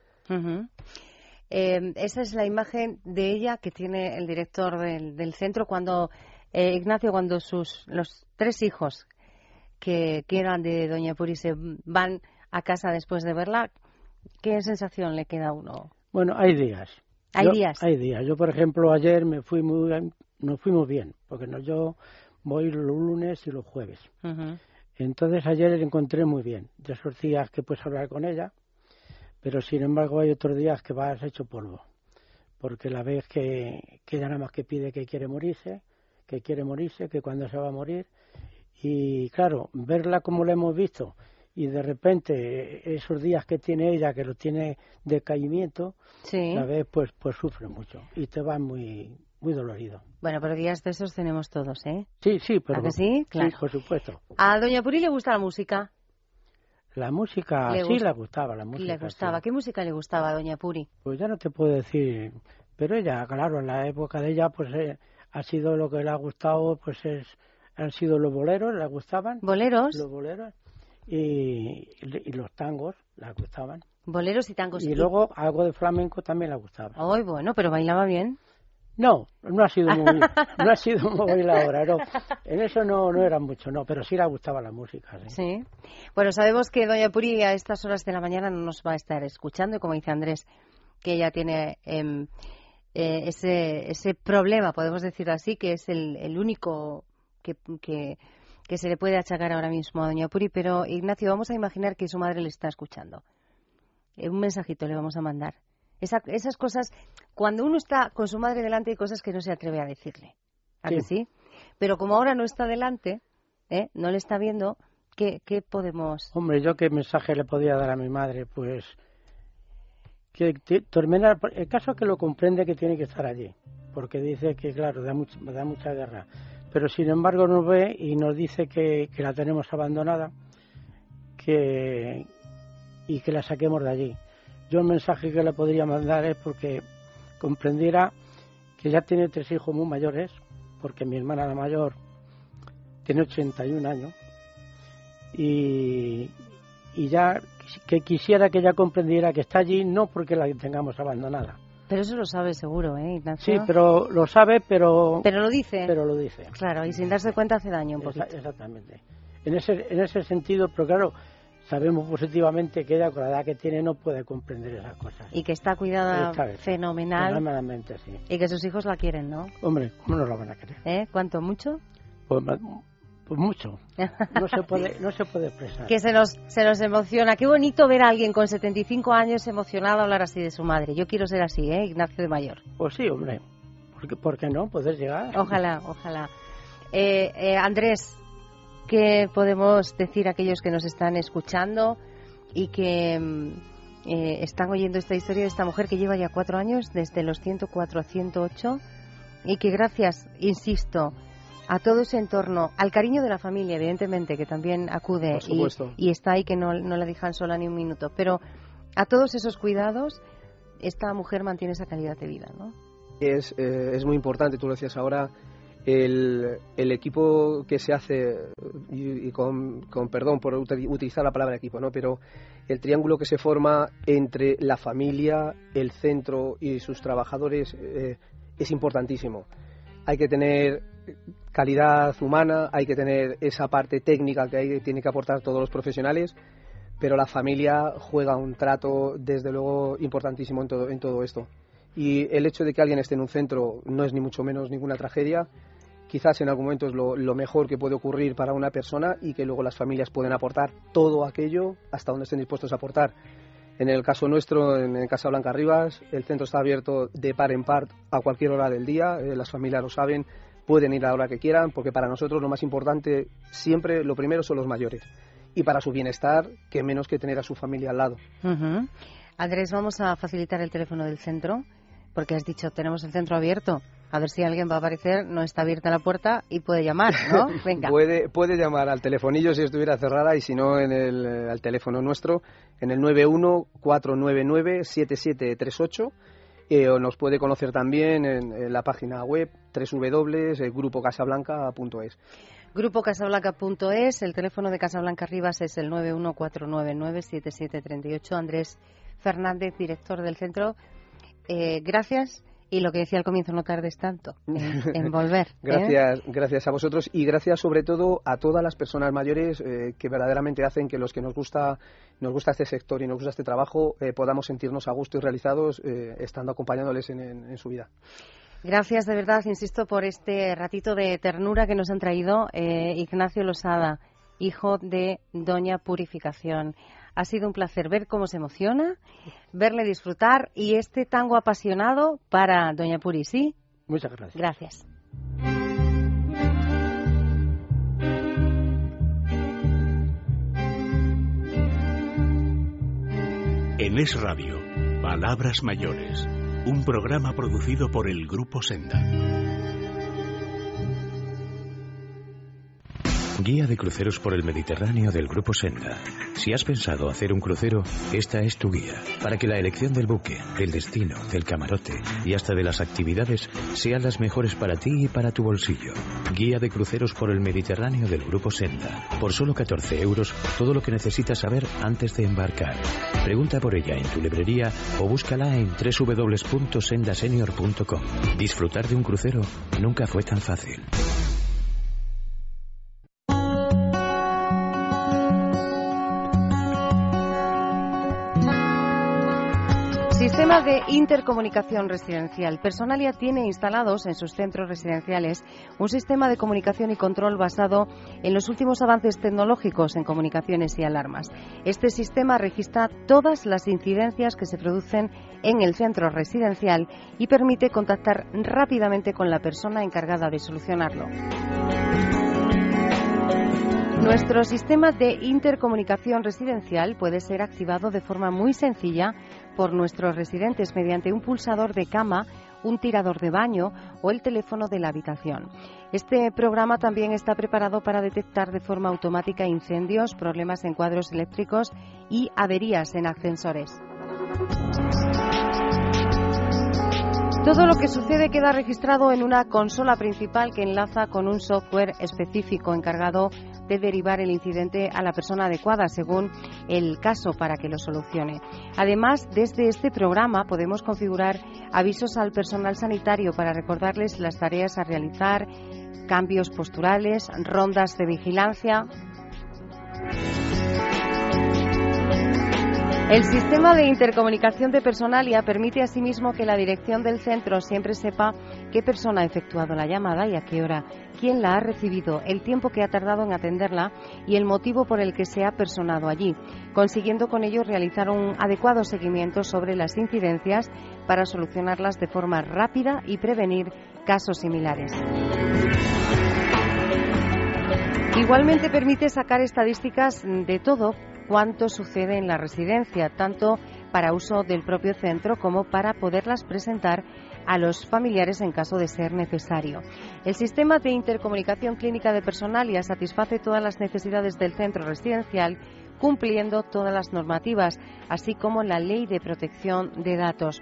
Eh, esa es la imagen de ella que tiene el director del, del centro cuando eh, Ignacio, cuando sus los tres hijos que, eran de Doña Puri se van a casa después de verla, ¿qué sensación le queda a uno? Bueno, hay días. Hay días. Hay días. Yo, por ejemplo, ayer me fui muy, nos fuimos bien, porque no, yo voy los lunes y los jueves. Entonces ayer le encontré muy bien. De esos días que puedes hablar con ella, pero sin embargo hay otros días que vas hecho polvo, porque la vez que, que ella nada más que pide que quiere morirse, que quiere morirse, que cuando se va a morir. Y claro, verla como la hemos visto y de repente esos días que tiene ella, que lo tiene de caimiento, sí. la vez pues, pues sufre mucho y te va muy, muy dolorido. Bueno, pero días de esos tenemos todos, ¿eh? Sí, sí, pero... ¿A que sí? Claro. Sí, por supuesto. ¿A Doña Puri le gusta la música? La música, sí, le gustaba la música. Le gustaba. ¿Qué música le gustaba a Doña Puri? Pues ya no te puedo decir, pero ella, claro, en la época de ella, pues eh, ha sido lo que le ha gustado, pues es, han sido los boleros, le gustaban. ¿Boleros? Los boleros. Y, y los tangos, le gustaban. Boleros y tangos. Y, luego algo de flamenco también le gustaba. Ay, bueno, pero bailaba bien. No, no ha sido muy, no ha sido muy bailadora, no. En eso no, no era mucho, no, pero sí le gustaba la música. ¿sí? sí. Bueno, sabemos que Doña Puri a estas horas de la mañana no nos va a estar escuchando y como dice Andrés, que ella tiene eh, eh, ese, ese problema, podemos decir así, que es el, el único que, que, se le puede achacar ahora mismo a Doña Puri. Pero, Ignacio, vamos a imaginar que su madre le está escuchando. Eh, un mensajito le vamos a mandar. esas cosas, cuando uno está con su madre delante, hay cosas que no se atreve a decirle. ¿A sí. que sí? Pero como ahora no está delante, ¿eh? no le está viendo, ¿qué, ¿qué podemos...? Hombre, ¿yo qué mensaje le podía dar a mi madre? Pues que el caso es que lo comprende que tiene que estar allí, porque dice que, claro, da, da mucha guerra, pero sin embargo nos ve y nos dice que, la tenemos abandonada que, y que la saquemos de allí. Yo el mensaje que le podría mandar es porque comprendiera que ya tiene tres hijos muy mayores, porque mi hermana la mayor tiene 81 años, y ya que quisiera que ella comprendiera que está allí no porque la tengamos abandonada. Pero eso lo sabe seguro, ¿eh, Ignacio? Sí, pero lo sabe, pero... Pero lo dice. Pero lo dice. Claro, y sin darse cuenta hace daño un poquito. Exactamente. En ese, en ese sentido, pero claro, sabemos positivamente que ella con la edad que tiene no puede comprender esas cosas. Y que está cuidada fenomenal. Fenomenalmente, sí. Y que sus hijos la quieren, ¿no? Hombre, ¿cómo no la van a querer? ¿Eh? ¿Cuánto? ¿Mucho? Pues pues mucho. No se puede, no se puede expresar. que se nos, se nos emociona. Qué bonito ver a alguien con 75 años emocionado hablar así de su madre. Yo quiero ser así, ¿eh? Ignacio de Mayor. Pues sí, hombre. ¿Por qué, no? Puedes llegar. Ojalá, ojalá. Eh, eh, Andrés, ¿qué podemos decir a aquellos que nos están escuchando y que mm, eh, están oyendo esta historia de esta mujer que lleva ya cuatro años, desde los 104 a 108, y que gracias, insisto, a todo ese entorno, al cariño de la familia, evidentemente, que también acude y, está ahí, que no, no la dejan sola ni un minuto, pero a todos esos cuidados, esta mujer mantiene esa calidad de vida, ¿no? Es, eh, es muy importante, tú lo decías ahora, el, equipo que se hace, y, con, perdón por utilizar la palabra equipo, ¿no? pero el triángulo que se forma entre la familia, el centro y sus trabajadores eh, es importantísimo. Hay que tener calidad humana, hay que tener esa parte técnica que hay, tiene que aportar todos los profesionales, pero la familia juega un trato, desde luego, importantísimo en todo, en todo esto. Y el hecho de que alguien esté en un centro no es ni mucho menos ninguna tragedia, quizás en algún momento es lo, mejor que puede ocurrir para una persona y que luego las familias pueden aportar todo aquello hasta donde estén dispuestos a aportar. En el caso nuestro, en Casa Blanca Rivas, el centro está abierto de par en par a cualquier hora del día, eh, las familias lo saben, pueden ir a la hora que quieran, porque para nosotros lo más importante siempre, lo primero son los mayores. Y para su bienestar, que menos que tener a su familia al lado. Andrés, vamos a facilitar el teléfono del centro, porque has dicho, tenemos el centro abierto a ver si alguien va a aparecer, no está abierta la puerta y puede llamar, ¿no? Venga. puede, puede llamar al telefonillo si estuviera cerrada y si no en el, al teléfono nuestro en el 91-499-7738 eh, o nos puede conocer también en, la página web www.grupocasablanca.es. Grupo Casablanca.es, el teléfono de Casablanca Rivas es el 914997738. Andrés Fernández, director del centro, eh, gracias y lo que decía al comienzo, no tardes tanto en, volver. ¿eh? gracias, gracias a vosotros y gracias sobre todo a todas las personas mayores eh, que verdaderamente hacen que los que nos gusta, nos gusta este sector y nos gusta este trabajo eh, podamos sentirnos a gusto y realizados estando acompañándoles en, su vida. Gracias de verdad, insisto, por este ratito de ternura que nos han traído Ignacio Losada, hijo de Doña Purificación. Ha sido un placer ver cómo se emociona, verle disfrutar y este tango apasionado para Doña Puri, ¿sí? Muchas gracias. Gracias. En Es Radio, Palabras Mayores, un programa producido por el Grupo Senda. Guía de cruceros por el Mediterráneo del Grupo Senda. Si has pensado hacer un crucero, esta es tu guía, para que la elección del buque, del destino, del camarote y hasta de las actividades sean las mejores para ti y para tu bolsillo. Guía de cruceros por el Mediterráneo del Grupo Senda. Por solo 14 euros, todo lo que necesitas saber antes de embarcar. Pregunta por ella en tu librería o búscala en www.sendasenior.com. Disfrutar de un crucero nunca fue tan fácil. Sistema de intercomunicación residencial. Personalia tiene instalados en sus centros residenciales un sistema de comunicación y control basado en los últimos avances tecnológicos en comunicaciones y alarmas. Este sistema registra todas las incidencias que se producen en el centro residencial y permite contactar rápidamente con la persona encargada de solucionarlo. Nuestro sistema de intercomunicación residencial puede ser activado de forma muy sencilla por nuestros residentes mediante un pulsador de cama, un tirador de baño o el teléfono de la habitación. Este programa también está preparado para detectar de forma automática incendios, problemas en cuadros eléctricos y averías en ascensores. Todo lo que sucede queda registrado en una consola principal que enlaza con un software específico encargado de derivar el incidente a la persona adecuada según el caso para que lo solucione. Además, desde este programa podemos configurar avisos al personal sanitario para recordarles las tareas a realizar, cambios posturales, rondas de vigilancia. El sistema de intercomunicación de personalia permite asimismo que la dirección del centro siempre sepa qué persona ha efectuado la llamada y a qué hora, quién la ha recibido, el tiempo que ha tardado en atenderla y el motivo por el que se ha personado allí, consiguiendo con ello realizar un adecuado seguimiento sobre las incidencias para solucionarlas de forma rápida y prevenir casos similares. Igualmente permite sacar estadísticas de todo cuánto sucede en la residencia, tanto para uso del propio centro como para poderlas presentar a los familiares en caso de ser necesario. El sistema de intercomunicación clínica de Personalia satisface todas las necesidades del centro residencial cumpliendo todas las normativas, así como la ley de protección de datos.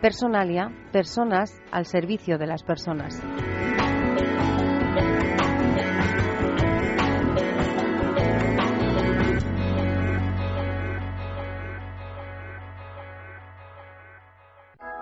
Personalia, personas al servicio de las personas.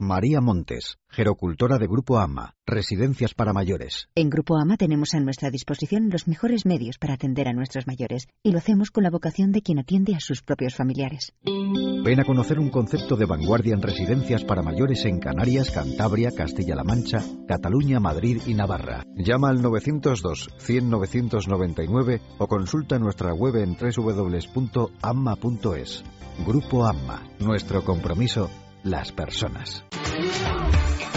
María Montes, gerocultora de Grupo AMA, Residencias para Mayores. En Grupo AMA tenemos a nuestra disposición los mejores medios para atender a nuestros mayores y lo hacemos con la vocación de quien atiende a sus propios familiares. Ven a conocer un concepto de vanguardia en residencias para mayores en Canarias, Cantabria, Castilla-La Mancha, Cataluña, Madrid y Navarra. Llama al 902 100 999 o consulta nuestra web en www.amma.es. Grupo AMA, nuestro compromiso las personas.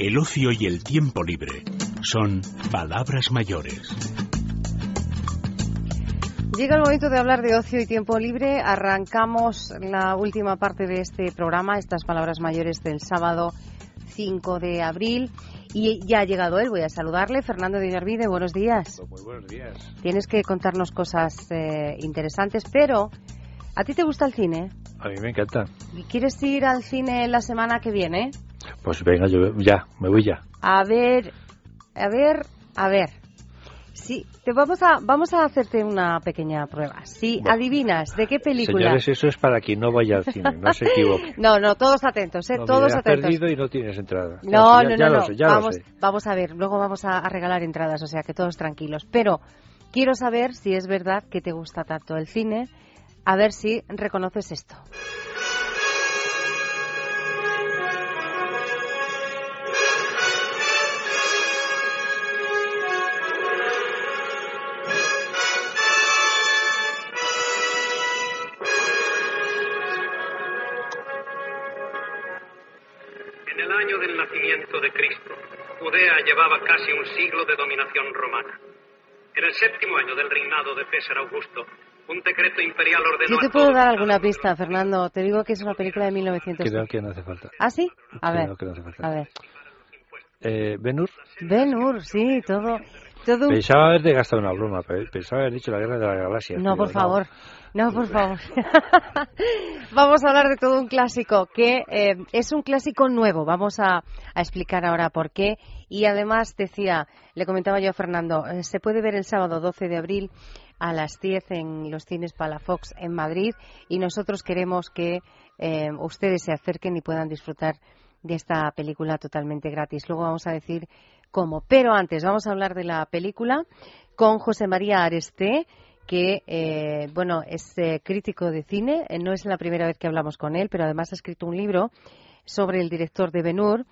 El ocio y el tiempo libre son palabras mayores. Llega el momento de hablar de ocio y tiempo libre. Arrancamos la última parte de este programa, estas palabras mayores del sábado 5 de abril. Y ya ha llegado él, voy a saludarle. Fernando de Villarvide, buenos días. Muy buenos días. Tienes que contarnos cosas eh, interesantes, pero ¿a ti te gusta el cine? A mí me encanta. ¿Y quieres ir al cine la semana que viene? Pues venga, yo ya, me voy ya. A ver, a ver, a ver. Sí, te vamos a vamos a hacerte una pequeña prueba. Si adivinas de qué película. Señores, eso es para quien no vaya al cine, no se equivoque. no, no, todos atentos, eh, todos atentos. perdido y no tienes entrada. No, no, no, vamos, vamos a ver, luego vamos a, a regalar entradas, o sea que todos tranquilos. Pero quiero saber si es verdad que te gusta tanto el cine, a ver si reconoces esto. De Cristo, Judea llevaba casi un siglo de dominación romana. En el séptimo año del reinado de César Augusto, un decreto imperial ordenó. Yo te puedo dar alguna pista, Fernando. Te digo que es una película de 1900. Creo que no hace falta. ¿Ah, sí? A ver. Que no hace falta. A ver. Eh, ¿Benur? Benur, sí, todo. todo... Pensaba haberte gastado una broma, pensaba haber dicho la guerra de la galaxia. No, por favor. No, por favor. Vamos a hablar de todo un clásico que eh, es un clásico nuevo. Vamos a, a, explicar ahora por qué. Y además decía, le comentaba yo a Fernando, eh, se puede ver el sábado 12 de abril a las 10 en los cines Palafox en Madrid y nosotros queremos que eh, ustedes se acerquen y puedan disfrutar de esta película totalmente gratis. Luego vamos a decir cómo. Pero antes vamos a hablar de la película con José María Areste que eh, bueno es eh, crítico de cine. Eh, no es la primera vez que hablamos con él, pero además ha escrito un libro sobre el director de Ben-Hur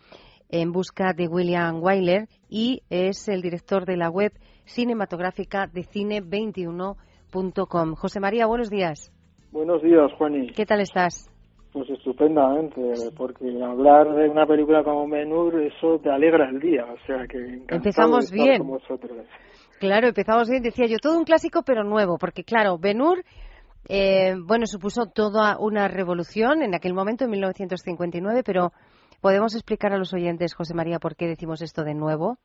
en busca de William Wyler y es el director de la web cinematográfica de cine21.com. José María, buenos días. Buenos días, Juani. ¿Qué tal estás? Pues estupendamente, porque hablar de una película como Ben-Hur, eso te alegra el día, o sea que empezamos bien. Claro, empezamos bien, decía yo, todo un clásico pero nuevo, porque claro, Benur, eh, bueno, supuso toda una revolución en aquel momento, en 1959, pero ¿podemos explicar a los oyentes, José María, por qué decimos esto de nuevo?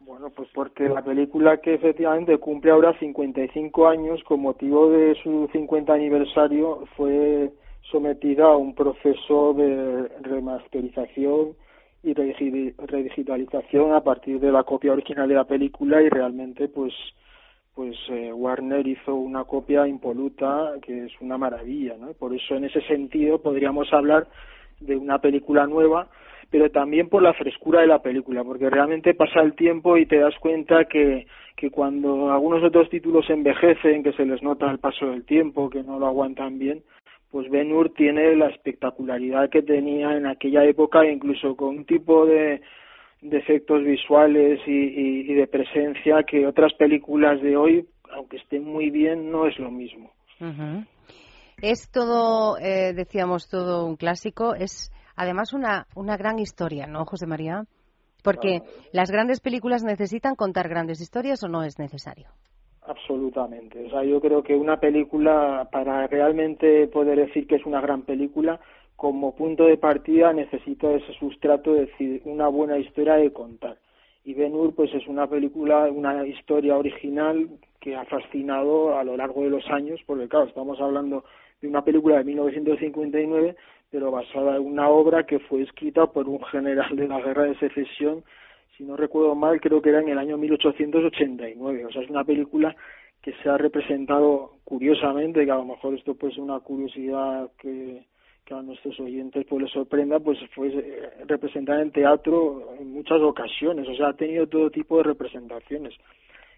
Bueno, pues porque la película que efectivamente cumple ahora 55 años con motivo de su 50 aniversario fue sometida a un proceso de remasterización y redigitalización a partir de la copia original de la película y realmente pues pues eh, Warner hizo una copia impoluta que es una maravilla, ¿no? Por eso en ese sentido podríamos hablar de una película nueva, pero también por la frescura de la película, porque realmente pasa el tiempo y te das cuenta que, que cuando algunos otros títulos envejecen, que se les nota el paso del tiempo, que no lo aguantan bien, pues Ben Hur tiene la espectacularidad que tenía en aquella época, incluso con un tipo de, de efectos visuales y, de presencia que otras películas de hoy, aunque estén muy bien, no es lo mismo. Es todo, eh, decíamos, todo un clásico. Es además una, una gran historia, ¿no, José María? Porque las grandes películas necesitan contar grandes historias o no es necesario. Absolutamente. O sea, yo creo que una película, para realmente poder decir que es una gran película, como punto de partida necesita ese sustrato, de decir, una buena historia de contar. Y Ben Hur, pues es una película, una historia original que ha fascinado a lo largo de los años, porque claro, estamos hablando de una película de 1959, pero basada en una obra que fue escrita por un general de la Guerra de Secesión si no recuerdo mal, creo que era en el año 1889. O sea, es una película que se ha representado curiosamente, que a lo mejor esto pues es una curiosidad que, a nuestros oyentes pues les sorprenda, pues fue eh, representada en teatro en muchas ocasiones, o sea, ha tenido todo tipo de representaciones.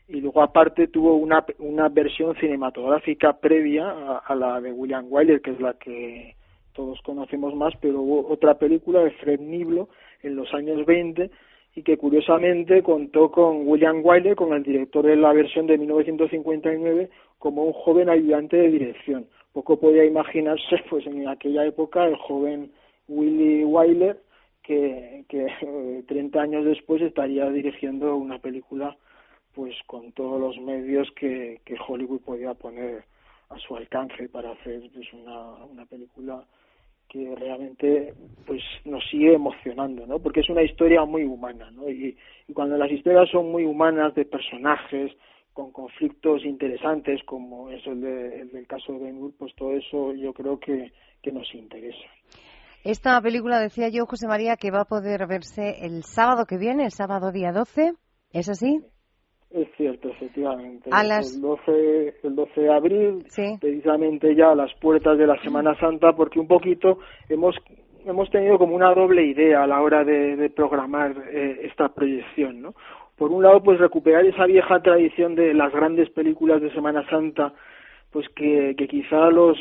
Y luego aparte tuvo una, una versión cinematográfica previa a, a la de William Wyler, que es la que todos conocemos más, pero hubo otra película de Fred Niblo en los años 20 y que curiosamente contó con William Wyler, con el director de la versión de 1959, como un joven ayudante de dirección. Poco podía imaginarse, pues en aquella época, el joven Willy Wyler, que, que 30 años después estaría dirigiendo una película pues con todos los medios que, Hollywood podía poner a su alcance para hacer pues una película que realmente pues nos sigue emocionando, ¿no? Porque es una historia muy humana, ¿no? Y, cuando las historias son muy humanas de personajes con conflictos interesantes como es el, del caso de Ben pues todo eso yo creo que, que nos interesa. Esta película, decía yo, José María, que va a poder verse el sábado que viene, el sábado día 12, ¿es así? Es cierto, efectivamente. el, 12, el 12 de abril, precisamente ya a las puertas de la Semana Santa, porque un poquito hemos hemos tenido como una doble idea a la hora de, programar eh, esta proyección, ¿no? Por un lado, pues recuperar esa vieja tradición de las grandes películas de Semana Santa, pues que, que quizá los,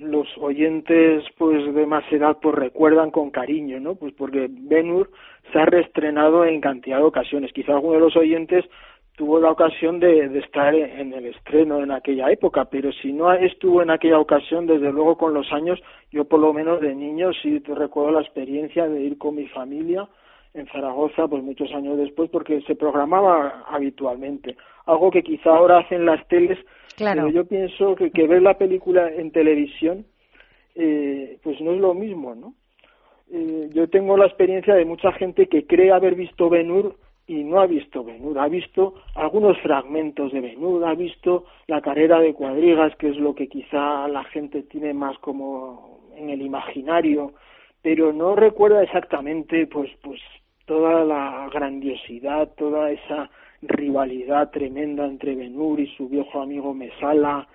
los oyentes pues de más edad pues recuerdan con cariño, ¿no? Pues porque Ben se ha reestrenado en cantidad de ocasiones. Quizá alguno de los oyentes tuvo la ocasión de, de, estar en el estreno en aquella época, pero si no estuvo en aquella ocasión, desde luego con los años, yo por lo menos de niño sí recuerdo la experiencia de ir con mi familia en Zaragoza, pues muchos años después, porque se programaba habitualmente, algo que quizá ahora hacen las teles, pero yo pienso que, que ver la película en televisión, eh, pues no es lo mismo, ¿no? Eh, yo tengo la experiencia de mucha gente que cree haber visto Ben y no ha visto Benur, ha visto algunos fragmentos de Benur, ha visto la carrera de cuadrigas, que es lo que quizá la gente tiene más como en el imaginario, pero no recuerda exactamente pues pues toda la grandiosidad, toda esa rivalidad tremenda entre Benur y su viejo amigo Mesala,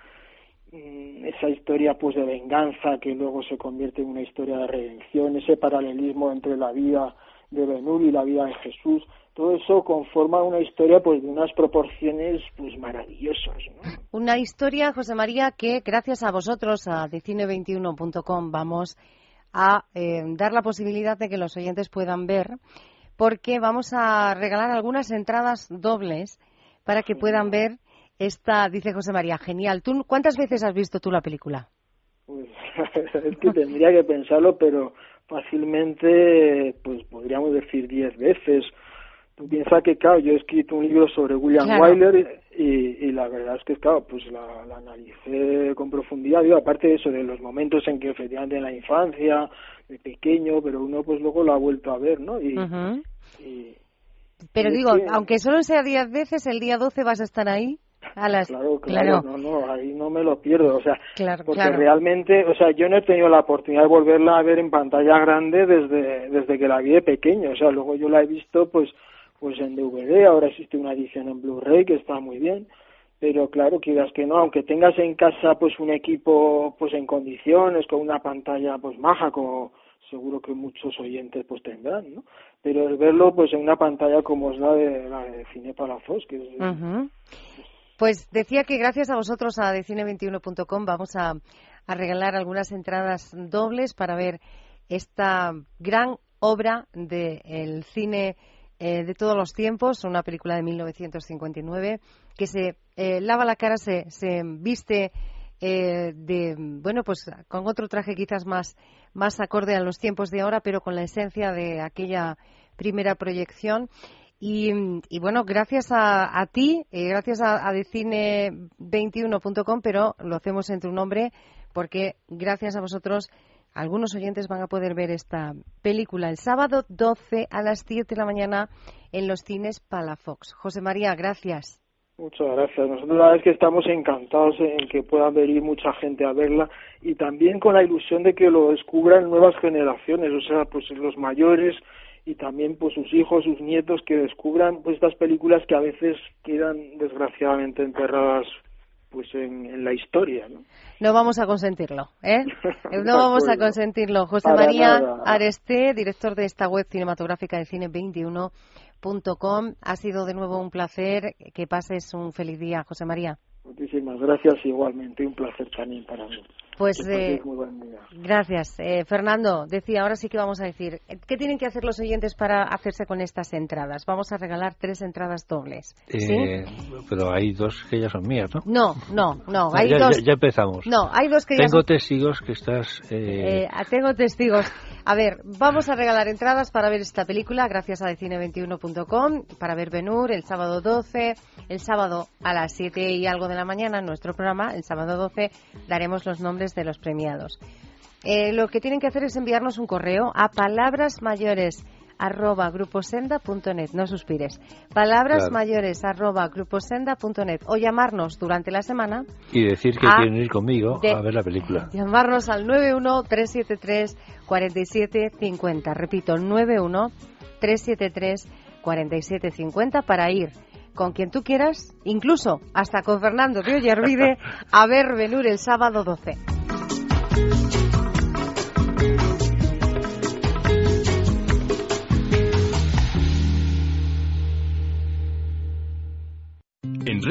mm, esa historia pues de venganza que luego se convierte en una historia de redención, ese paralelismo entre la vida de Benur y la vida de Jesús, todo eso conforma una historia pues de unas proporciones pues maravillosas. Una historia, José María, que gracias a vosotros, a decine21.com, vamos a eh, dar la posibilidad de que los oyentes puedan ver, porque vamos a regalar algunas entradas dobles para que puedan ver esta, dice José María, genial. ¿Tú, ¿Cuántas veces has visto tú la película? Pues es que tendría que pensarlo, pero fácilmente, pues podríamos decir diez veces piensa que, claro, yo he escrito un libro sobre William Wyler y, la verdad es que, claro, pues la, la analicé con profundidad, digo, aparte de eso, de los momentos en que efectivamente en la infancia, de pequeño, pero uno pues luego lo ha vuelto a ver, ¿no? Y, pero digo, aunque solo sea diez veces, el día 12 vas a estar ahí. A las... Claro, claro, no, no, ahí no me lo pierdo, o sea, porque realmente, o sea, yo no he tenido la oportunidad de volverla a ver en pantalla grande desde, desde que la vi de pequeño, o sea, luego yo la he visto, pues, pues en DVD, ahora existe una edición en Blu-ray que está muy bien, pero claro, quieras que no, aunque tengas en casa pues un equipo pues en condiciones, con una pantalla pues maja, como seguro que muchos oyentes pues tendrán, ¿no? Pero el verlo pues en una pantalla como es la de, la de Cine Palazos, que es... Pues decía que gracias a vosotros a decine21.com vamos a, regalar algunas entradas dobles para ver esta gran obra del cine eh, de todos los tiempos, una película de 1959 que se eh, lava la cara, se, se viste eh, de, bueno, pues con otro traje quizás más acorde a los tiempos de ahora, pero con la esencia de aquella primera proyección. Y, bueno, gracias a, a ti, gracias a, a decine21.com, pero lo hacemos en tu nombre porque gracias a vosotros algunos oyentes van a poder ver esta película el sábado 12 a las 7 de la mañana en los cines Palafox. José María, gracias. Muchas gracias. Nosotros la verdad es que estamos encantados en que pueda venir mucha gente a verla y también con la ilusión de que lo descubran nuevas generaciones, o sea, pues los mayores y también pues sus hijos, sus nietos que descubran pues estas películas que a veces quedan desgraciadamente enterradas pues en, la historia, ¿no? No vamos a consentirlo, ¿eh? No vamos a consentirlo. José María Areste, director de esta web cinematográfica de cine21.com. Ha sido de nuevo un placer. Que pases un feliz día, José María. Muchísimas gracias, igualmente. Un placer también para mí. Pues eh, gracias. Eh, Fernando, decía, ahora sí que vamos a decir, ¿qué tienen que hacer los oyentes para hacerse con estas entradas? Vamos a regalar tres entradas dobles. Eh, pero hay dos que ya son mías, ¿no? No, no, no. Hay ya, dos... ya, empezamos. No, hay dos que tengo ya son... testigos que estás... Ah, tengo testigos. A ver, vamos a regalar entradas para ver esta película gracias a decine21.com, para ver Benur el sábado 12, el sábado a las 7 y algo de la mañana nuestro programa, el sábado 12, daremos los nombres de los premiados. Eh, lo que tienen que hacer es enviarnos un correo a palabras mayores arroba gruposenda.net, no suspires, palabras mayores arroba gruposenda.net o llamarnos durante la semana y decir que quieren ir conmigo a ver la película. Llamarnos al 913734750, repito, 913734750 para ir con quien tú quieras, incluso hasta con Fernando de Ollarvide, a ver Benur el sábado 12.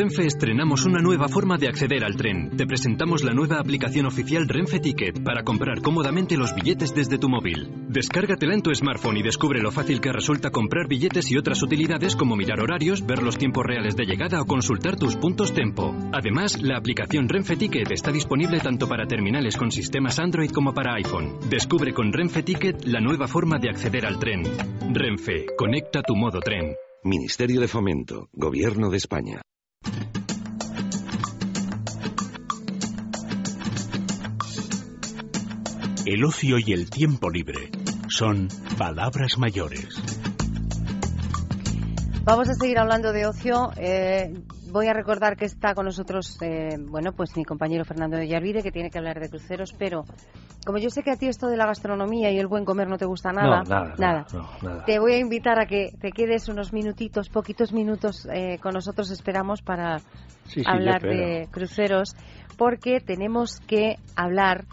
Renfe estrenamos una nueva forma de acceder al tren. Te presentamos la nueva aplicación oficial Renfe Ticket para comprar cómodamente los billetes desde tu móvil. Descárgatela en tu smartphone y descubre lo fácil que resulta comprar billetes y otras utilidades como mirar horarios, ver los tiempos reales de llegada o consultar tus puntos tempo. Además, la aplicación Renfe Ticket está disponible tanto para terminales con sistemas Android como para iPhone. Descubre con Renfe Ticket la nueva forma de acceder al tren. Renfe, conecta tu modo tren. Ministerio de Fomento, Gobierno de España. El ocio y el tiempo libre son palabras mayores. Vamos a seguir hablando de ocio. Eh, voy a recordar que está con nosotros, eh, bueno, pues mi compañero Fernando de Yarvide, que tiene que hablar de cruceros, pero como yo sé que a ti esto de la gastronomía y el buen comer no te gusta nada, nada, te voy a invitar a que te quedes unos minutitos, poquitos minutos eh, con nosotros, esperamos, para hablar de cruceros, porque tenemos que hablar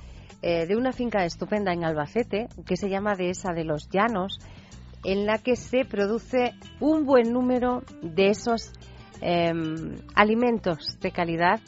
eh, de una finca estupenda en Albacete, que se llama Dehesa de los Llanos, en la que se produce un buen número de esos em, alimentos de calidad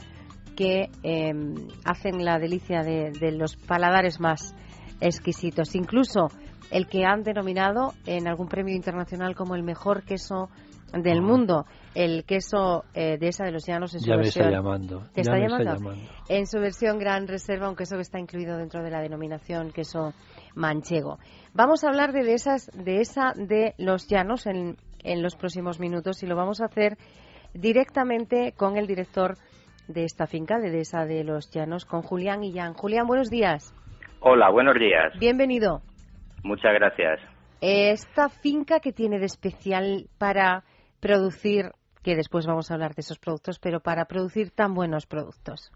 que em, hacen la delicia de, los paladares más exquisitos. Incluso el que han denominado en algún premio internacional como el mejor queso del ah. mundo, el queso eh, de esa de los llanos en su versión. está llamando. está, llamando? En su versión gran reserva, un queso que está incluido dentro de la denominación queso manchego. Vamos a hablar de, esas, de esa de los llanos en, en los próximos minutos y lo vamos a hacer directamente con el director de esta finca, de esa de los Llanos, con Julián Illán. Julián, buenos días. Hola, buenos días. Bienvenido. Muchas gracias. Esta finca que tiene de especial para producir, que después vamos a hablar de esos productos, pero para producir tan buenos productos.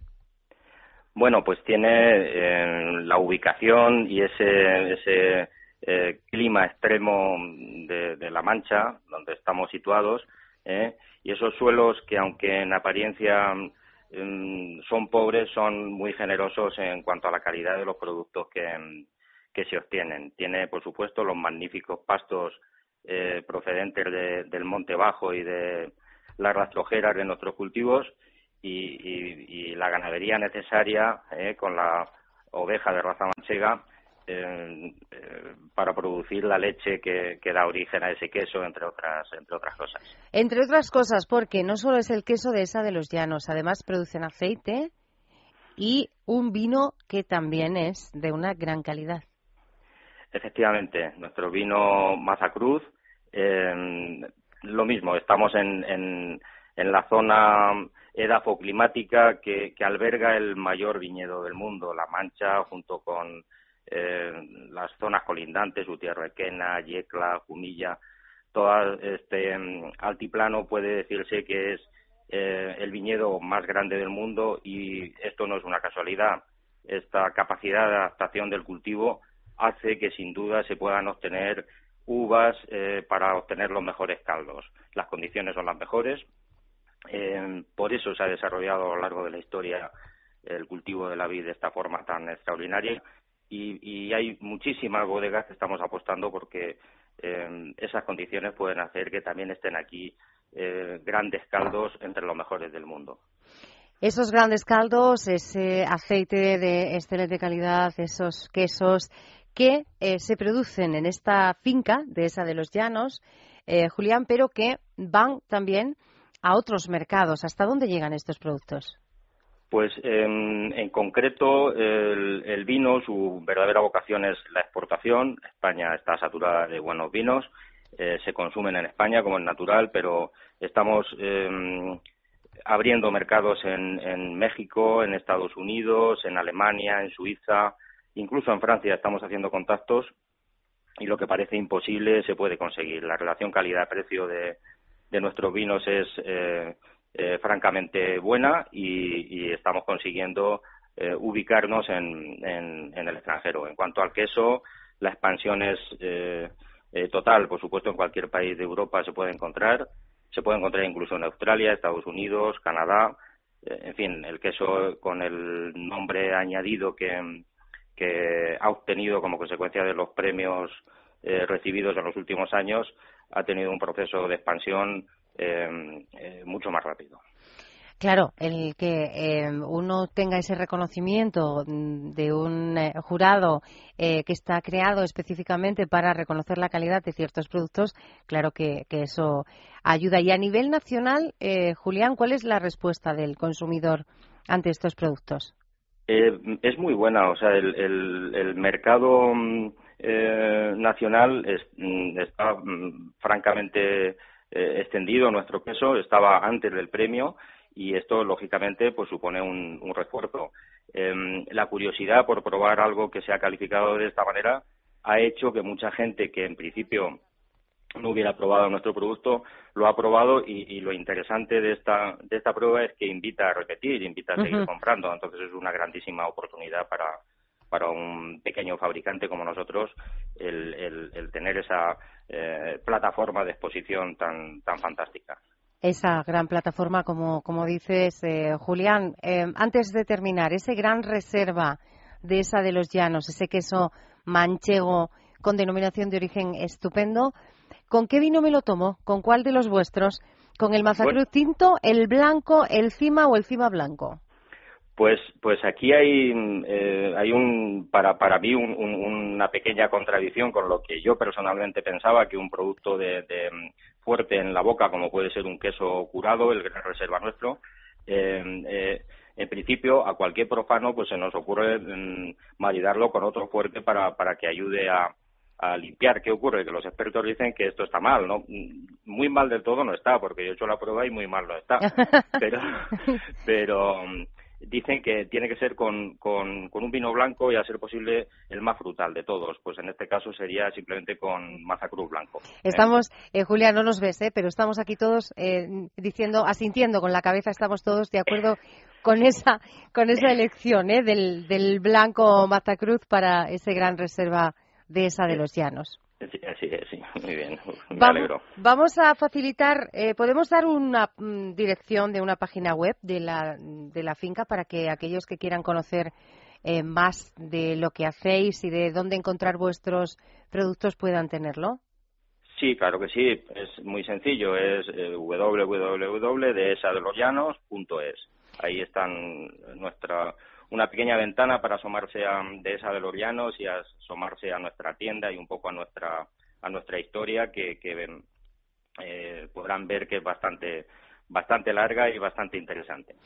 Bueno, pues tiene eh, la ubicación y ese, ese eh, clima extremo de, de, La Mancha, donde estamos situados, eh, y esos suelos que, aunque en apariencia Em, son pobres, son muy generosos en cuanto a la calidad de los productos que, que se obtienen. Tiene, por supuesto, los magníficos pastos eh, procedentes del monte bajo y de las rastrojeras de nuestros cultivos y, la ganadería necesaria eh, con la oveja de raza manchega eh, para producir la leche que, que, da origen a ese queso, entre otras, entre otras cosas. Entre otras cosas, porque no solo es el queso de esa de los llanos, además producen aceite y un vino que también es de una gran calidad. Efectivamente, nuestro vino Mazacruz, eh, lo mismo, estamos en, en, en la zona edafoclimática que, que alberga el mayor viñedo del mundo, La Mancha, junto con eh, las zonas colindantes, Utierrequena, Yecla, Jumilla, todo este mm, altiplano puede decirse que es eh, el viñedo más grande del mundo y esto no es una casualidad. Esta capacidad de adaptación del cultivo hace que sin duda se puedan obtener uvas eh, para obtener los mejores caldos. Las condiciones son las mejores. Eh, por eso se ha desarrollado a lo largo de la historia el cultivo de la vid de esta forma tan extraordinaria y, hay muchísimas bodegas que estamos apostando porque eh, esas condiciones pueden hacer que también estén aquí eh, grandes caldos entre los mejores del mundo. Esos grandes caldos, ese aceite de excelente calidad, esos quesos que eh, se producen en esta finca de esa de los llanos, Julián, pero que van también a otros mercados. ¿Hasta dónde llegan estos productos? Pues en concreto el, vino, su verdadera vocación es la exportación. España está saturada de buenos vinos, eh, se consumen en España como es natural, pero estamos em, abriendo mercados en, en, México, en Estados Unidos, en Alemania, en Suiza, incluso en Francia estamos haciendo contactos y lo que parece imposible se puede conseguir. La relación calidad-precio de, de nuestros vinos es eh, eh, francamente buena y, estamos consiguiendo eh, ubicarnos en, en, el extranjero. En cuanto al queso, la expansión es eh, total. Por supuesto, en cualquier país de Europa se puede encontrar. Se puede encontrar incluso en Australia, Estados Unidos, Canadá. en fin, el queso con el nombre añadido que, ha obtenido como consecuencia de los premios recibidos en los últimos años ha tenido un proceso de expansión eh, mucho más rápido. Claro, el que em, uno tenga ese reconocimiento mm, de un eh, jurado eh, que está creado específicamente para reconocer la calidad de ciertos productos, claro que, eso ayuda. Y a nivel nacional, Julián, ¿cuál es la respuesta del consumidor ante estos productos? es muy buena, o sea, el, mercado mm, nacional mm, está francamente eh, extendido nuestro peso, estaba antes del premio y esto lógicamente pues supone un, refuerzo. Em, la curiosidad por probar algo que se ha calificado de esta manera ha hecho que mucha gente que en principio no hubiera probado nuestro producto lo ha probado y, lo interesante de esta de esta prueba es que invita a repetir, invita a seguir comprando, entonces es una grandísima oportunidad para para un pequeño fabricante como nosotros el, el, tener esa eh, plataforma de exposición tan, tan fantástica. Esa gran plataforma, como, como dices, eh, Julián. Eh, antes de terminar, ese gran reserva de esa de los llanos, ese queso manchego con denominación de origen estupendo, ¿con qué vino me lo tomo? ¿Con cuál de los vuestros? ¿Con el Mazacruz tinto, el blanco, el cima o el cima blanco? Pues, pues aquí hay, eh, hay un, para, para mí una pequeña contradicción con lo que yo personalmente pensaba que un producto de, fuerte en la boca, como puede ser un queso curado, el Gran Reserva nuestro, eh, eh, en principio a cualquier profano pues se nos ocurre mm, maridarlo con otro fuerte para, para que ayude a, a limpiar. ¿Qué ocurre? Que los expertos dicen que esto está mal, ¿no? Muy mal del todo no está, porque yo he hecho la prueba y muy mal no está. Pero, pero dicen que tiene que ser con, con, un vino blanco y a ser posible el más frutal de todos. Pues en este caso sería simplemente con mazacruz blanco. Estamos, eh, Julia, no nos ves, ¿eh? pero estamos aquí todos eh, diciendo, asintiendo con la cabeza, estamos todos de acuerdo con esa, con esa elección ¿eh? del, del blanco mazacruz para ese gran reserva de esa de los llanos. Sí, sí, muy bien. Me alegro. Vamos a facilitar, eh, ¿podemos dar una mm, dirección de una página web de la, de la finca para que aquellos que quieran conocer eh, más de lo que hacéis y de dónde encontrar vuestros productos puedan tenerlo? Sí, claro que sí. Es muy sencillo. Es eh. Ahí están nuestra una pequeña ventana para asomarse a Dehesa de los Llanos y asomarse a nuestra tienda y un poco a nuestra a nuestra historia que, que eh, podrán ver que es bastante bastante larga y bastante interesante.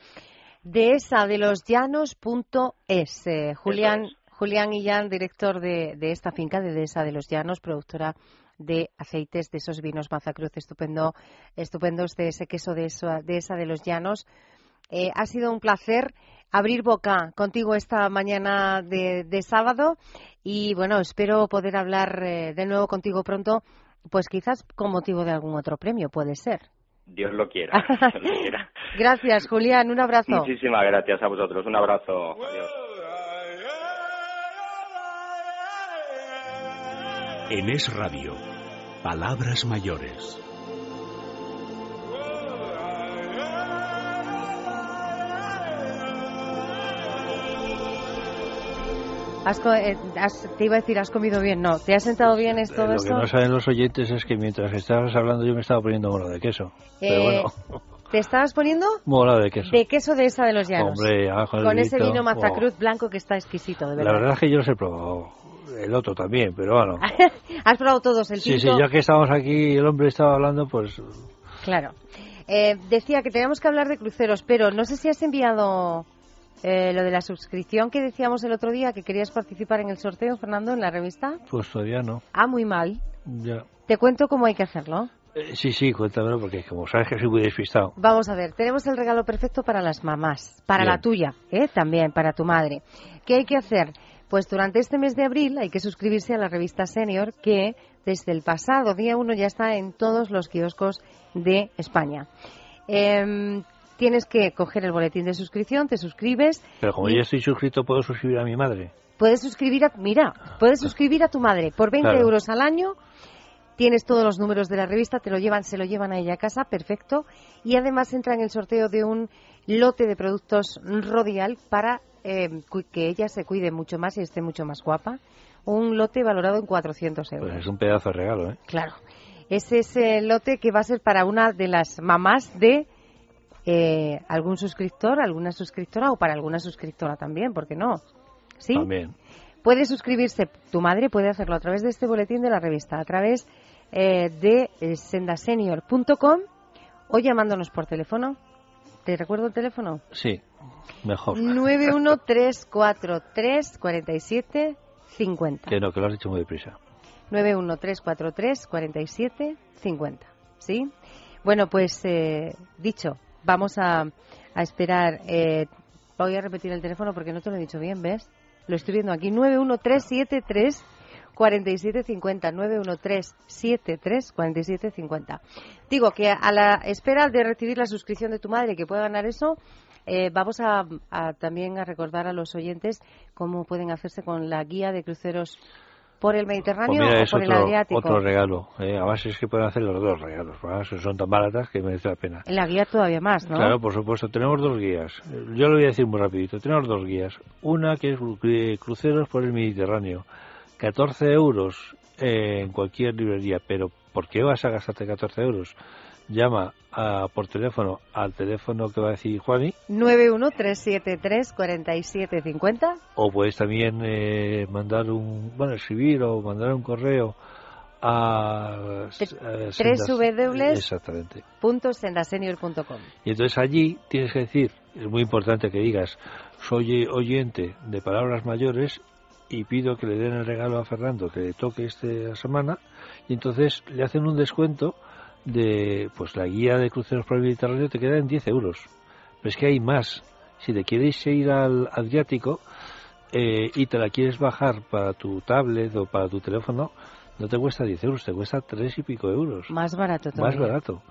Dehesa de los Llanos.es. Eh, Julián Julián Illán, director de, de, esta finca de Dehesa de los Llanos, productora de aceites de esos vinos Mazacruz estupendo, estupendos de ese queso de, de esa de los llanos. Eh, ha sido un placer abrir boca contigo esta mañana de, sábado y bueno, espero poder hablar eh, de nuevo contigo pronto, pues quizás con motivo de algún otro premio, puede ser. Dios lo quiera. Dios lo quiera. gracias, Julián. Un abrazo. Muchísimas gracias a vosotros. Un abrazo. Adiós. En Es Radio, Palabras Mayores. Eh, te iba a decir, ¿has comido bien? No, ¿te has sentado bien esto? Eh, lo que no saben los oyentes es que mientras estabas hablando yo me estaba poniendo mola de queso. Eh, ¿Te estabas poniendo? Mola de queso. De queso de esa de los llanos. Hombre, con, ese vino Mazacruz blanco que está exquisito, de verdad. La verdad es que yo los he probado el otro también, pero bueno. ¿Has probado todos el tinto? Sí, sí, ya que estamos aquí y el hombre estaba hablando, pues... Claro. Eh, decía que teníamos que hablar de cruceros, pero no sé si has enviado eh, lo de la suscripción que decíamos el otro día, que querías participar en el sorteo, Fernando, en la revista. Pues todavía no. Ah, muy mal. Ya. Te cuento cómo hay que hacerlo. Eh, sí, sí, cuéntamelo porque como sabes que soy muy despistado. Vamos a ver, tenemos el regalo perfecto para las mamás, para la tuya, ¿eh? también, para tu madre. ¿Qué hay que hacer? Pues durante este mes de abril hay que suscribirse a la revista Senior que desde el pasado día 1 ya está en todos los kioscos de España. Em, tienes que coger el boletín de suscripción, te suscribes. Pero como ya estoy suscrito, ¿puedo suscribir a mi madre? Puedes suscribir a, mira, puedes suscribir a tu madre por 20 euros al año. Tienes todos los números de la revista, te lo llevan, se lo llevan a ella a casa, perfecto. Y además entra en el sorteo de un lote de productos Rodial para eh, que ella se cuide mucho más y esté mucho más guapa. Un lote valorado en 400 euros. Pues es un pedazo de regalo, ¿eh? Claro. Ese es el lote que va a ser para una de las mamás de eh, algún suscriptor, alguna suscriptora o para alguna suscriptora también, ¿por qué no? ¿Sí? También. Puede suscribirse, tu madre puede hacerlo a través de este boletín de la revista, a través eh, de sendasenior.com o llamándonos por teléfono. ¿Te recuerdo el teléfono? Sí, mejor. 913434750. Que no, que lo has dicho muy deprisa. 913434750. ¿Sí? Bueno, pues eh, dicho, vamos a, a esperar. Eh, voy a repetir el teléfono porque no te lo he dicho bien, ¿ves? Lo estoy viendo aquí. 91373 4750 91373 4750. Digo que a la espera de recibir la suscripción de tu madre que pueda ganar eso, eh, vamos a, también a recordar a los oyentes cómo pueden hacerse con la guía de cruceros por el Mediterráneo pues o por otro, el Adriático. Otro regalo. Eh, además es que pueden hacer los dos regalos. Son tan baratas que merece la pena. En la guía todavía más, ¿no? Claro, por supuesto. Tenemos dos guías. Yo lo voy a decir muy rapidito. Tenemos dos guías. Una que es cruceros por el Mediterráneo 14 euros en cualquier librería, pero ¿por qué vas a gastarte 14 euros? Llama a, por teléfono al teléfono que va a decir Juani. 913734750. O puedes también eh, mandar un, bueno, escribir o mandar un correo a, www.sendasenior.com. Y entonces allí tienes que decir, es muy importante que digas, soy oyente de palabras mayores y pido que le den el regalo a Fernando que le toque esta semana y entonces le hacen un descuento de pues la guía de cruceros por el Mediterráneo te queda en 10 euros pero es que hay más si te quieres ir al Adriático eh, y te la quieres bajar para tu tablet o para tu teléfono no te cuesta 10 euros te cuesta 3 y pico euros más barato todavía. más barato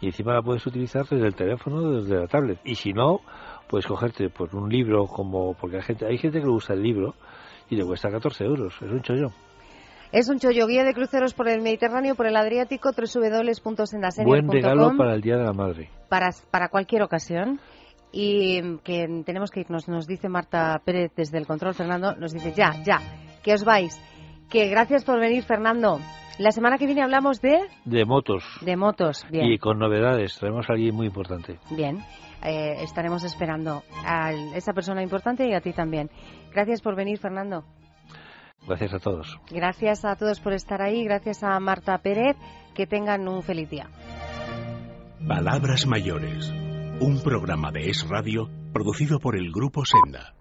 y encima la puedes utilizar desde el teléfono desde la tablet y si no puedes cogerte pues un libro como porque hay gente hay gente que le gusta el libro y le cuesta 14 euros. Es un chollo. Es un chollo. Guía de cruceros por el Mediterráneo, por el Adriático, www.sendasenior.com. Buen regalo para el Día de la Madre. Para, para cualquier ocasión. Y que tenemos que irnos, nos dice Marta Pérez desde el control, Fernando, nos dice ya, ya, que os vais. Que gracias por venir, Fernando. La semana que viene hablamos de... De motos. De motos, bien. Y con novedades, traemos a alguien muy importante. Bien. eh, estaremos esperando a esa persona importante y a ti también. Gracias por venir, Fernando. Gracias a todos. Gracias a todos por estar ahí. Gracias a Marta Pérez. Que tengan un feliz día. Palabras mayores. Un programa de Es Radio producido por el Grupo Senda.